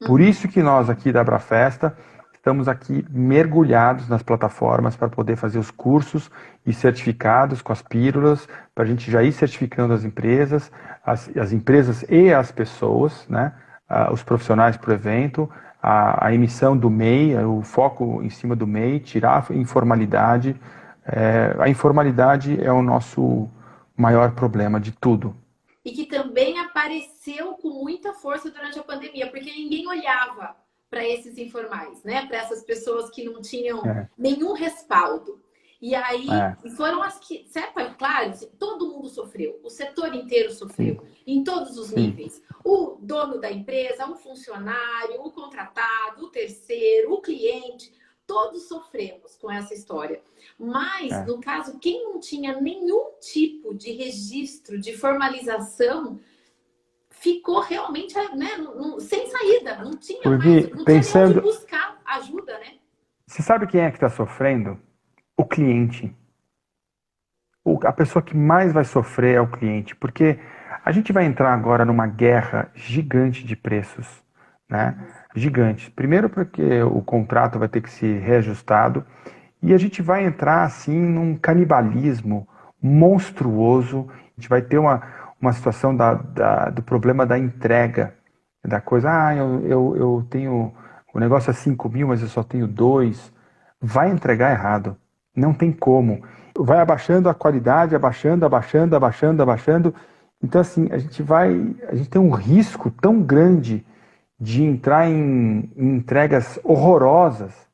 Por uhum. isso que nós aqui da Abrafesta estamos aqui mergulhados nas plataformas para poder fazer os cursos e certificados com as pílulas, para a gente já ir certificando as empresas, as, as empresas e as pessoas, né? Ah, os profissionais para o evento, a, a, emissão do MEI, o foco em cima do MEI, tirar a informalidade, é, a informalidade é o nosso maior problema de tudo. E que também apareceu com muita força durante a pandemia, porque ninguém olhava para esses informais, né? Para essas pessoas que não tinham é. nenhum respaldo. E aí é. foram as que, certo? Claro, todo mundo sofreu, o setor inteiro sofreu, Sim. em todos os Sim. níveis. O dono da empresa, o funcionário, o contratado, o terceiro, o cliente todos sofremos com essa história. Mas, é. no caso, quem não tinha nenhum tipo de registro, de formalização, ficou realmente né, sem saída. Não tinha mais, não pensando... buscar ajuda, né? Você sabe quem é que está sofrendo? O cliente. O, a pessoa que mais vai sofrer é o cliente, porque a gente vai entrar agora numa guerra gigante de preços, né? gigantes. Primeiro porque o contrato vai ter que ser reajustado e a gente vai entrar assim num canibalismo monstruoso. A gente vai ter uma, uma situação da, da do problema da entrega da coisa. Ah, eu, eu, eu tenho o negócio é 5 mil, mas eu só tenho dois. Vai entregar errado. Não tem como. Vai abaixando a qualidade, abaixando, abaixando, abaixando, abaixando. Então, assim, a gente vai. A gente tem um risco tão grande de entrar em, em entregas horrorosas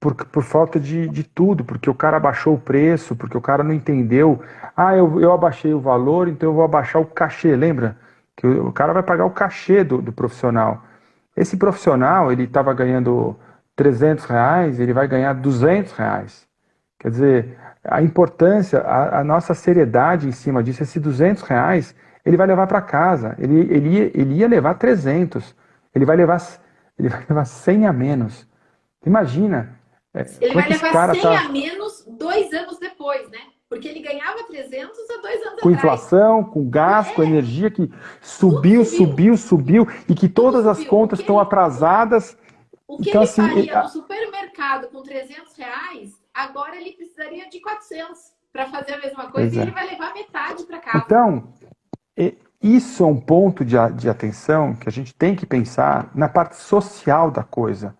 por, por falta de, de tudo, porque o cara abaixou o preço, porque o cara não entendeu. Ah, eu, eu abaixei o valor, então eu vou abaixar o cachê. Lembra? Que o, o cara vai pagar o cachê do, do profissional. Esse profissional, ele estava ganhando 300 reais, ele vai ganhar 200 reais. Quer dizer, a importância, a, a nossa seriedade em cima disso, esse 200 reais, ele vai levar para casa. Ele, ele, ele ia levar 300. Ele vai levar, ele vai levar 100 a menos. Imagina. É, ele vai levar 100 tá... a menos dois anos depois, né? Porque ele ganhava 300 há dois anos Com atrás. inflação, com gás, é. com energia que subiu, subiu, subiu, subiu, e que todas as contas estão atrasadas. O que então, ele assim, faria ele... no supermercado com 300 reais, agora ele precisaria de 400 para fazer a mesma coisa e é. ele vai levar metade para casa. Então, isso é um ponto de, de atenção que a gente tem que pensar na parte social da coisa,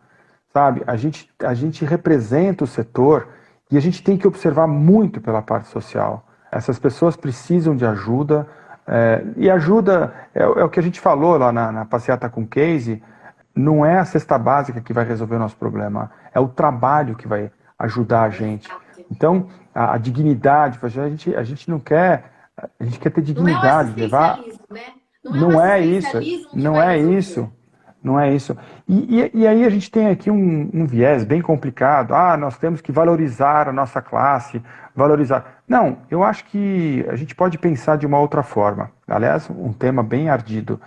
sabe? A gente, a gente representa o setor e a gente tem que observar muito pela parte social. Essas pessoas precisam de ajuda, é, e ajuda é, é, o que a gente falou lá na, na passeata com Case, não é a cesta básica que vai resolver o nosso problema, é o trabalho que vai ajudar a gente. Então, a, a dignidade, a gente, a gente não quer a gente quer ter dignidade, não é levar. Né? Não, é, não é isso. Não é isso. Não é isso. E, e, e aí a gente tem aqui um, um, viés bem complicado. Ah, nós temos que valorizar a nossa classe, valorizar. Não, eu acho que a gente pode pensar de uma outra forma. Aliás, um tema bem ardido.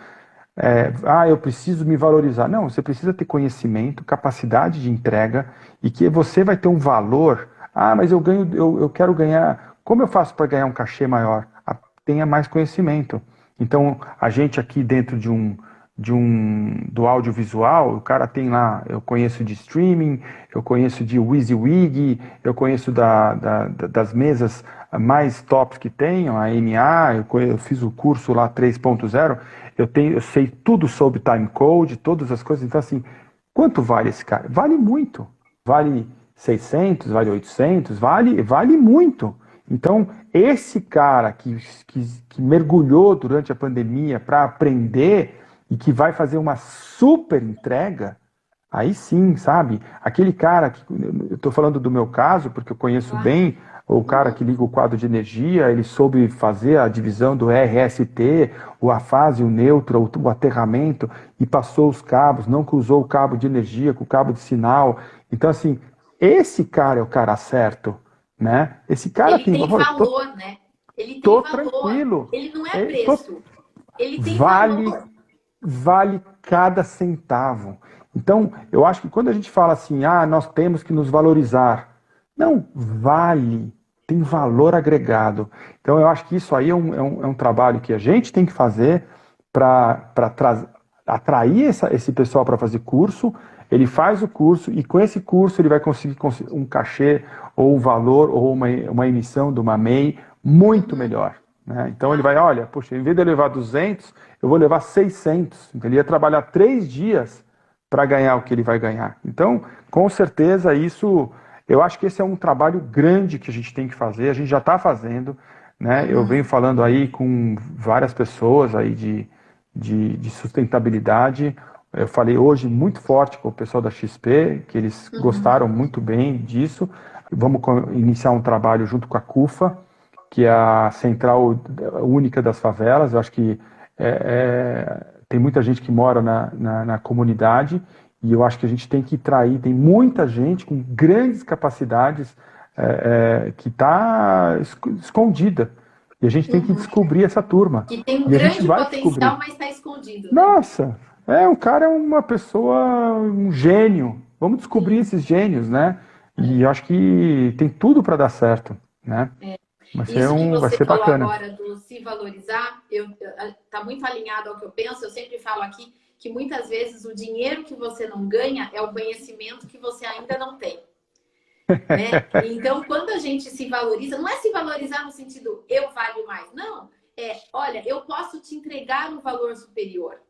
É, ah, eu preciso me valorizar. Não, você precisa ter conhecimento, capacidade de entrega e que você vai ter um valor. Ah, mas eu ganho, eu, eu quero ganhar. Como eu faço para ganhar um cachê maior? Ah, tenha mais conhecimento. Então, a gente aqui dentro de um, de um do audiovisual, o cara tem lá, eu conheço de streaming, eu conheço de WYSIWYG, eu conheço da, da, das mesas mais tops que tem, a MA, eu, eu fiz o curso lá 3.0, eu tenho, eu sei tudo sobre time code, todas as coisas, então assim, quanto vale esse cara? Vale muito. Vale 600, vale 800, vale, vale muito. Então, esse cara que, que, que mergulhou durante a pandemia para aprender e que vai fazer uma super entrega, aí sim, sabe? Aquele cara que. Eu estou falando do meu caso, porque eu conheço bem o cara que liga o quadro de energia, ele soube fazer a divisão do RST, o afase, o neutro, o aterramento, e passou os cabos, não cruzou o cabo de energia com o cabo de sinal. Então, assim, esse cara é o cara certo. Né? Esse cara ele tem, tem valor, tô, né? Ele tem valor. tranquilo. Ele não é preço. Tô, ele tem vale, valor. Vale cada centavo. Então, eu acho que quando a gente fala assim, ah, nós temos que nos valorizar. Não, vale. Tem valor agregado. Então, eu acho que isso aí é um, é um, é um trabalho que a gente tem que fazer para atrair essa, esse pessoal para fazer curso. Ele faz o curso e com esse curso ele vai conseguir um cachê ou um valor ou uma, uma emissão de uma MEI muito melhor. Né? Então ele vai, olha, poxa, em vez de levar 200, eu vou levar 600. Então, ele ia trabalhar três dias para ganhar o que ele vai ganhar. Então, com certeza, isso, eu acho que esse é um trabalho grande que a gente tem que fazer, a gente já está fazendo. Né? Eu venho falando aí com várias pessoas aí de, de, de sustentabilidade. Eu falei hoje muito forte com o pessoal da XP, que eles uhum. gostaram muito bem disso. Vamos iniciar um trabalho junto com a CUFA, que é a central única das favelas. Eu acho que é, é, tem muita gente que mora na, na, na, comunidade e eu acho que a gente tem que trair. Tem muita gente com grandes capacidades é, é que está escondida. E a gente tem que uhum. descobrir essa turma. Que tem um e grande potencial, descobrir. mas está escondido. Né? Nossa, é, um cara é uma pessoa, um gênio. Vamos descobrir esses gênios, né? E eu acho que tem tudo para dar certo, né? É. Ser, Isso um, vai ser bacana. agora do se valorizar, está muito alinhado ao que eu penso. Eu sempre falo aqui que muitas vezes o dinheiro que você não ganha é o conhecimento que você ainda não tem. Né? Então, quando a gente se valoriza, não é se valorizar no sentido eu valho mais. Não. É, olha, eu posso te entregar um valor superior.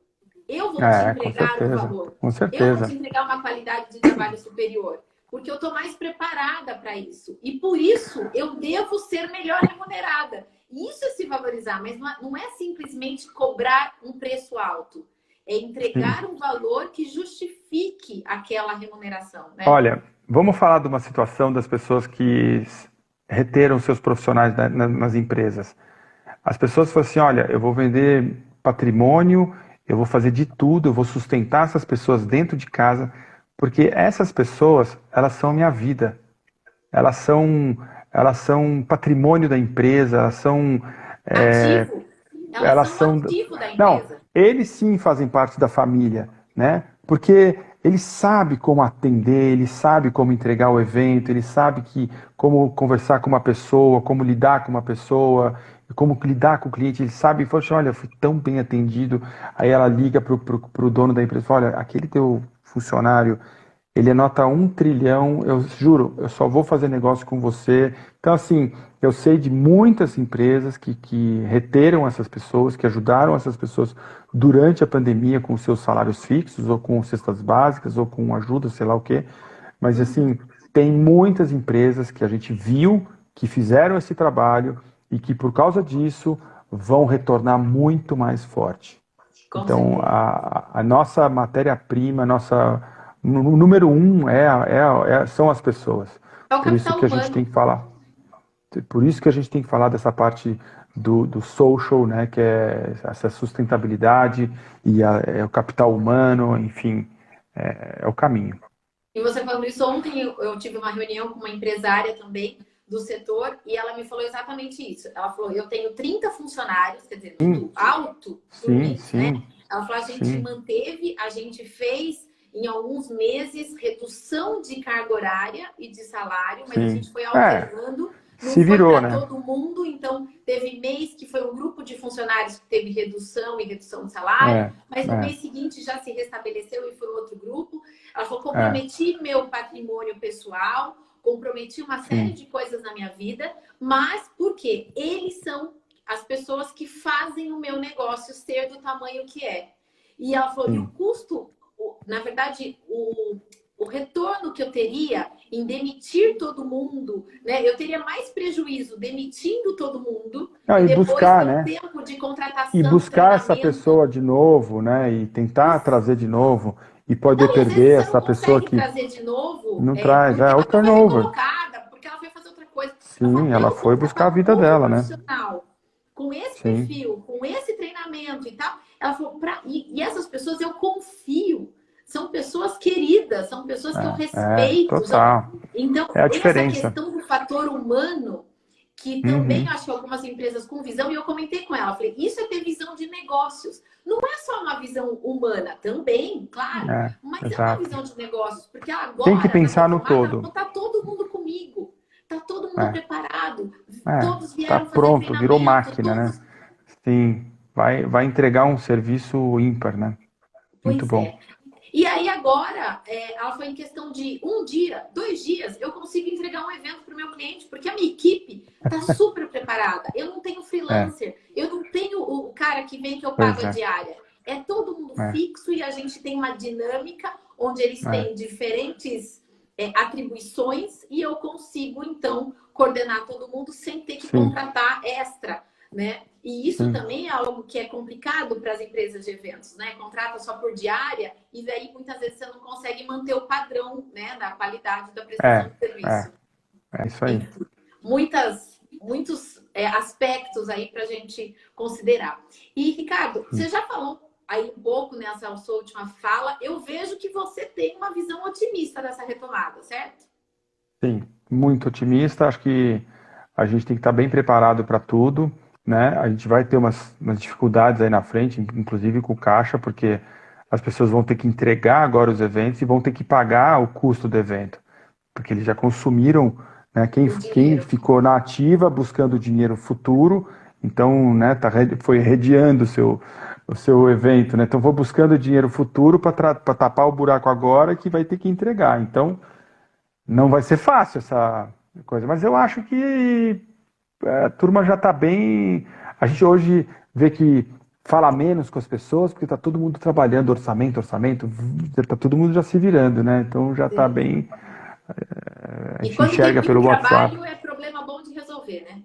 Eu vou é, te entregar um valor. Com certeza. Eu vou te entregar uma qualidade de trabalho superior porque eu estou mais preparada para isso. E por isso eu devo ser melhor remunerada. Isso é se valorizar, mas não é, é simplesmente cobrar um preço alto. É entregar Sim. um valor que justifique aquela remuneração. Né? Olha, vamos falar de uma situação das pessoas que reteram seus profissionais nas empresas. As pessoas falam assim: olha, eu vou vender patrimônio, eu vou fazer de tudo, eu vou sustentar essas pessoas dentro de casa porque essas pessoas, elas são minha vida. Elas são, elas são patrimônio da empresa, elas são. É. Elas, elas são, empresa. Não, eles sim fazem parte da família, né? Porque ele sabe como atender, ele sabe como entregar o evento, ele sabe que como conversar com uma pessoa, como lidar com uma pessoa, como lidar com o cliente, ele sabe, fala, olha, fui tão bem atendido, aí ela liga para o dono da empresa, fala, olha, aquele teu funcionário, ele anota um trilhão, eu juro, eu só vou fazer negócio com você. Então, assim, eu sei de muitas empresas que, que reteram essas pessoas, que ajudaram essas pessoas durante a pandemia com seus salários fixos, ou com cestas básicas, ou com ajuda, sei lá o quê. Mas, assim, tem muitas empresas que a gente viu que fizeram esse trabalho e que, por causa disso, vão retornar muito mais forte então, a, a, nossa matéria-prima, nossa o número um é, é, é, são as pessoas. É Por isso que a gente tem que falar. Por isso que a gente tem que falar dessa parte do, do social, né, que é essa sustentabilidade e a, é o capital humano, enfim, é, é, o caminho. E você falando isso ontem, eu, eu tive uma reunião com uma empresária também do setor e ela me falou exatamente isso. Ela falou: eu tenho 30 funcionários, quer dizer, muito alto, sim, mês, sim. né? Ela falou: a gente sim. manteve, a gente fez em alguns meses redução de carga horária e de salário, mas a gente foi é. alternando. É. Não se virou, né? todo mundo, então teve mês que foi um grupo de funcionários que teve redução e redução de salário, é, mas no é. mês seguinte já se restabeleceu e foi outro grupo. Ela falou: comprometi é. meu patrimônio pessoal, comprometi uma série Sim. de coisas na minha vida, mas por quê? Eles são as pessoas que fazem o meu negócio ser do tamanho que é. E ela falou: e o custo, na verdade, o, o retorno que eu teria em demitir todo mundo, né? Eu teria mais prejuízo demitindo todo mundo ah, e buscar, né? tempo de contratação. E buscar essa pessoa de novo, né? E tentar trazer de novo e poder não, perder essa pessoa que trazer de novo. Não é, traz, é o turnover. Porque ela foi fazer outra coisa. Sim, ela foi buscar a vida dela, né? Com esse Sim. perfil, com esse treinamento e tal, ela falou pra, e, e essas pessoas eu confio são pessoas queridas, são pessoas que eu é, respeito. É, total. Então, é a diferença. essa questão do fator humano, que também uhum. acho que algumas empresas com visão, e eu comentei com ela, falei, isso é ter visão de negócios. Não é só uma visão humana, também, claro, é, mas exato. é uma visão de negócios, porque agora... Tem que pensar no todo. Está todo mundo comigo, está todo mundo é. preparado, é, todos vieram tá pronto, virou máquina, né? todos... né? Sim, vai, vai entregar um serviço ímpar, né? Muito pois bom. É. E aí agora, é, ela foi em questão de um dia, dois dias, eu consigo entregar um evento para o meu cliente, porque a minha equipe está super preparada. Eu não tenho freelancer, é. eu não tenho o cara que vem que eu pago a é. diária. É todo mundo é. fixo e a gente tem uma dinâmica onde eles é. têm diferentes é, atribuições e eu consigo, então, coordenar todo mundo sem ter que Sim. contratar extra né? E isso Sim. também é algo que é complicado para as empresas de eventos, né? Contrata só por diária e daí muitas vezes você não consegue manter o padrão, né, da qualidade da prestação é, de serviço. É, é isso aí. muitas, muitos é, aspectos aí para a gente considerar. E Ricardo, você já falou aí um pouco nessa sua última fala. Eu vejo que você tem uma visão otimista dessa retomada, certo? Sim, muito otimista. Acho que a gente tem que estar bem preparado para tudo né? A gente vai ter umas, umas dificuldades aí na frente, inclusive com o caixa, porque as pessoas vão ter que entregar agora os eventos e vão ter que pagar o custo do evento, porque eles já consumiram, né? Quem, quem ficou na ativa buscando dinheiro futuro, então, né? Tá, foi redeando o seu o seu evento, né? Então vou buscando dinheiro futuro para tapar o buraco agora que vai ter que entregar. Então não vai ser fácil essa coisa, mas eu acho que a turma já está bem. A gente hoje vê que fala menos com as pessoas, porque está todo mundo trabalhando orçamento, orçamento, está todo mundo já se virando, né? Então já está bem. Eh, a gente enxerga pelo WhatsApp. é problema bom de resolver, né?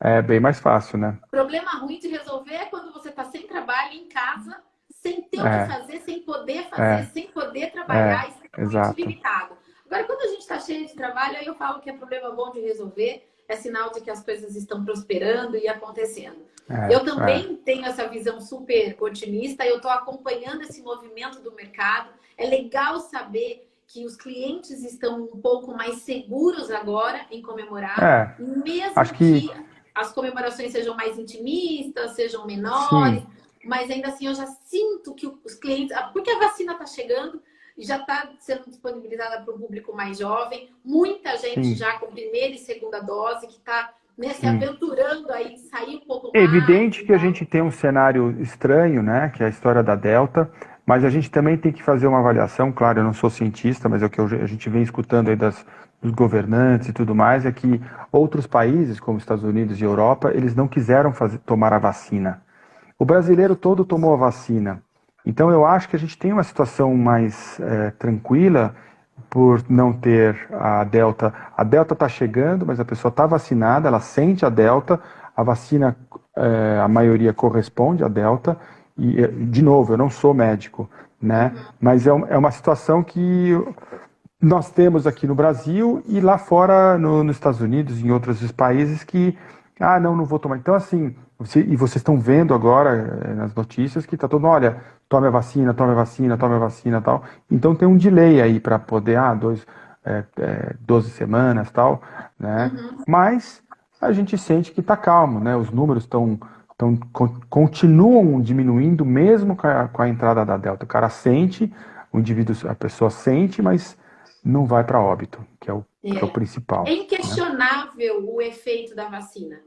É bem mais fácil, né? Problema ruim de resolver é quando você está sem trabalho em casa, sem ter o é. que fazer, sem poder fazer, é. sem poder trabalhar, é. extremamente limitado. Agora, quando a gente está cheio de trabalho, aí eu falo que é problema bom de resolver é sinal de que as coisas estão prosperando e acontecendo. É, eu também é. tenho essa visão super otimista, eu estou acompanhando esse movimento do mercado. É legal saber que os clientes estão um pouco mais seguros agora em comemorar, é, mesmo acho que... que... as comemorações sejam mais intimistas, sejam menores, Sim. mas ainda assim eu já sinto que os clientes, porque a vacina está chegando, já está sendo disponibilizada para o público mais jovem. Muita gente Sim. já com primeira e segunda dose que está né, se aventurando aí, sair um pouco mais. É evidente que a gente tem um cenário estranho, né? Que é a história da Delta, mas a gente também tem que fazer uma avaliação, claro, eu não sou cientista, mas é o que a gente vem escutando aí das, dos governantes e tudo mais, é que outros países, como Estados Unidos e Europa, eles não quiseram fazer, tomar a vacina. O brasileiro todo tomou a vacina. Então eu acho que a gente tem uma situação mais é, tranquila por não ter a delta. A delta está chegando, mas a pessoa está vacinada, ela sente a delta, a vacina, é, a maioria corresponde à delta. E, de novo, eu não sou médico, né? Mas é, é uma situação que nós temos aqui no Brasil e lá fora, no, nos Estados Unidos, em outros países, que Ah, não, não vou tomar. Então, assim, e vocês estão vendo agora é, nas notícias que está todo mundo, olha, tome a vacina, tome a vacina, tome a vacina tal. Então tem um delay aí para poder, ah, dois, é, é, 12 semanas tal, né? Uhum. Mas a gente sente que está calmo, né? Os números estão então, continuam diminuindo mesmo com a, com a, entrada da Delta. O cara sente, o indivíduo, a pessoa sente, mas não vai para óbito, que é o, é. Que é o é. principal. É inquestionável né? o efeito da vacina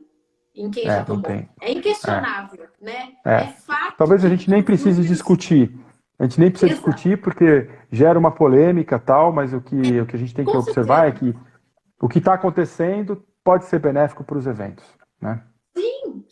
em quem é, já tomou. É inquestionável, é. né? É. é fato. Talvez a gente nem precise discutir. A gente nem precisa Exato. discutir porque gera uma polêmica tal, mas o que, o que a gente tem com que observar certeza. é que o que está acontecendo pode ser benéfico para os eventos, né?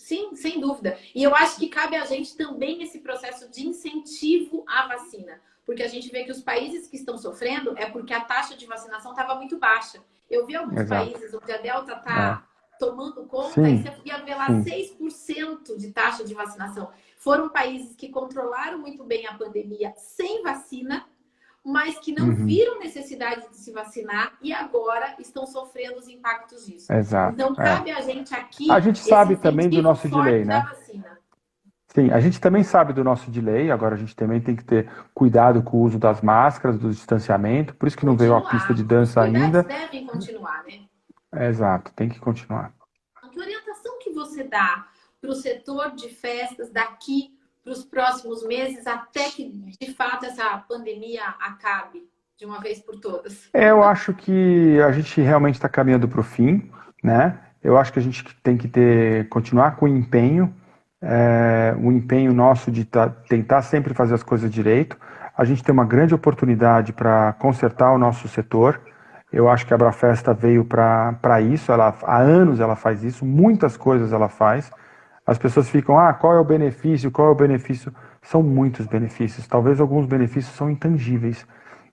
sim, sem dúvida. E eu acho que cabe a gente também esse processo de incentivo à vacina. Porque a gente vê que os países que estão sofrendo é porque a taxa de vacinação estava muito baixa. Eu vi alguns Exato. países onde a Delta está é. Tomando conta sim, e você ia ver lá sim. 6% de taxa de vacinação. Foram países que controlaram muito bem a pandemia sem vacina mas que não uhum. viram necessidade de se vacinar e agora estão sofrendo os impactos disso. Exato. Então, é. cabe é. a gente aqui. A gente sabe também do nosso delay, né? Sim, a gente também sabe do nosso delay, agora a gente também tem que ter cuidado com o uso das máscaras, do distanciamento, por isso que não continuar. veio a pista de dança Os ainda. devem continuar, né? Exato, tem que continuar. Que orientação que você dá para o setor de festas daqui para os próximos meses até que de fato essa pandemia acabe de uma vez por todas? É, eu acho que a gente realmente está caminhando para o fim, né? Eu acho que a gente tem que ter continuar com o empenho, é, o empenho nosso de tá, tentar sempre fazer as coisas direito. A gente tem uma grande oportunidade para consertar o nosso setor. Eu acho que a Abrafesta veio para isso. Ela, há anos ela faz isso, muitas coisas ela faz. As pessoas ficam, ah, qual é o benefício? Qual é o benefício? São muitos benefícios. Talvez alguns benefícios são intangíveis.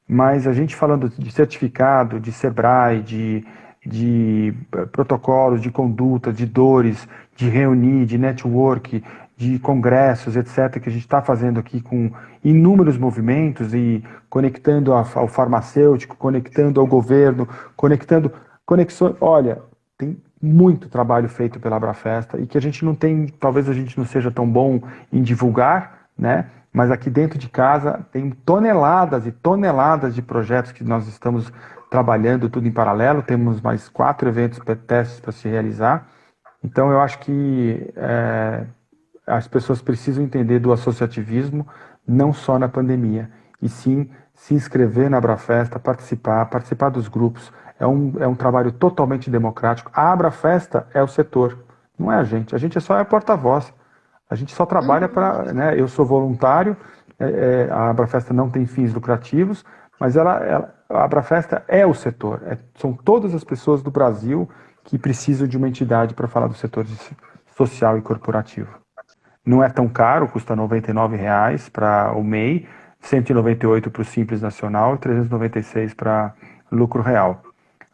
Mas a gente falando de certificado, de SEBRAE, de, de eh, protocolos de conduta, de dores, de reunir, de network, de congressos, etc., que a gente está fazendo aqui com inúmeros movimentos e conectando ao farmacêutico, conectando ao governo, conectando conexões. Olha, tem muito trabalho feito pela Abrafesta e que a gente não tem, talvez a gente não seja tão bom em divulgar, né? Mas aqui dentro de casa tem toneladas e toneladas de projetos que nós estamos trabalhando tudo em paralelo. Temos mais quatro eventos testes para se realizar. Então eu acho que é, as pessoas precisam entender do associativismo não só na pandemia, e sim se inscrever na Abrafesta, participar, participar dos grupos, é um, é um trabalho totalmente democrático. A Abra Festa é o setor, não é a gente. A gente é só é porta-voz. A gente só trabalha uhum. para. Né, eu sou voluntário, é, é, a Abra Festa não tem fins lucrativos, mas ela, ela, a Abra Festa é o setor. É, são todas as pessoas do Brasil que precisam de uma entidade para falar do setor social e corporativo. Não é tão caro, custa R$ 99,00 para o MEI, 198 para o Simples Nacional e 396 para lucro real.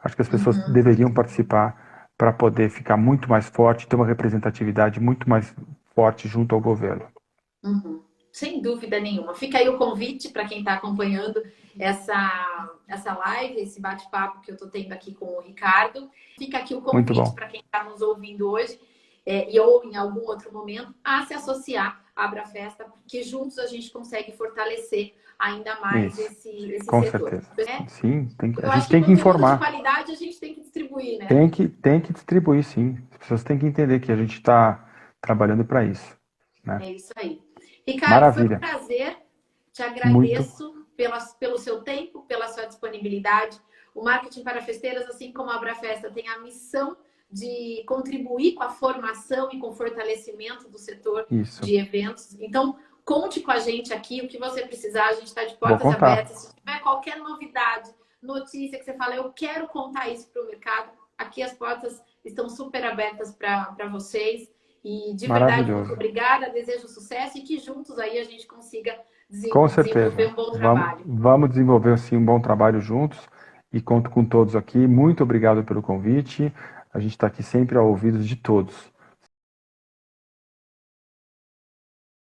Acho que as pessoas uhum. deveriam participar para poder ficar muito mais forte, ter uma representatividade muito mais forte junto ao governo. Uhum. Sem dúvida nenhuma. Fica aí o convite para quem está acompanhando essa, essa live, esse bate-papo que eu estou tendo aqui com o Ricardo. Fica aqui o convite para quem está nos ouvindo hoje é, e ou em algum outro momento a se associar à Abrafesta, porque juntos a gente consegue fortalecer ainda mais esse, esse Com setor. certeza. Né? Sim, tem que, a gente tem que, informar. De qualidade a gente tem que distribuir, né? Tem que, tem que distribuir, sim. As pessoas têm que entender que a gente está trabalhando para isso. Né? É isso aí. Ricardo, Maravilha. foi um prazer. Te agradeço pela, pelo seu tempo, pela sua disponibilidade. O Marketing para Festeiras, assim como a Abrafesta, tem a missão de contribuir com a formação e com o fortalecimento do setor Isso. de eventos. Então, Conte com a gente aqui, o que você precisar, a gente está de portas abertas. Se tiver qualquer novidade, notícia que você fala, eu quero contar isso para o mercado, aqui as portas estão super abertas para vocês. E de verdade, muito obrigada, desejo sucesso e que juntos aí a gente consiga desenvolver, desenvolver um bom trabalho. Vamos, vamos desenvolver sim um bom trabalho juntos e conto com todos aqui. Muito obrigado pelo convite. A gente está aqui sempre ao ouvido de todos.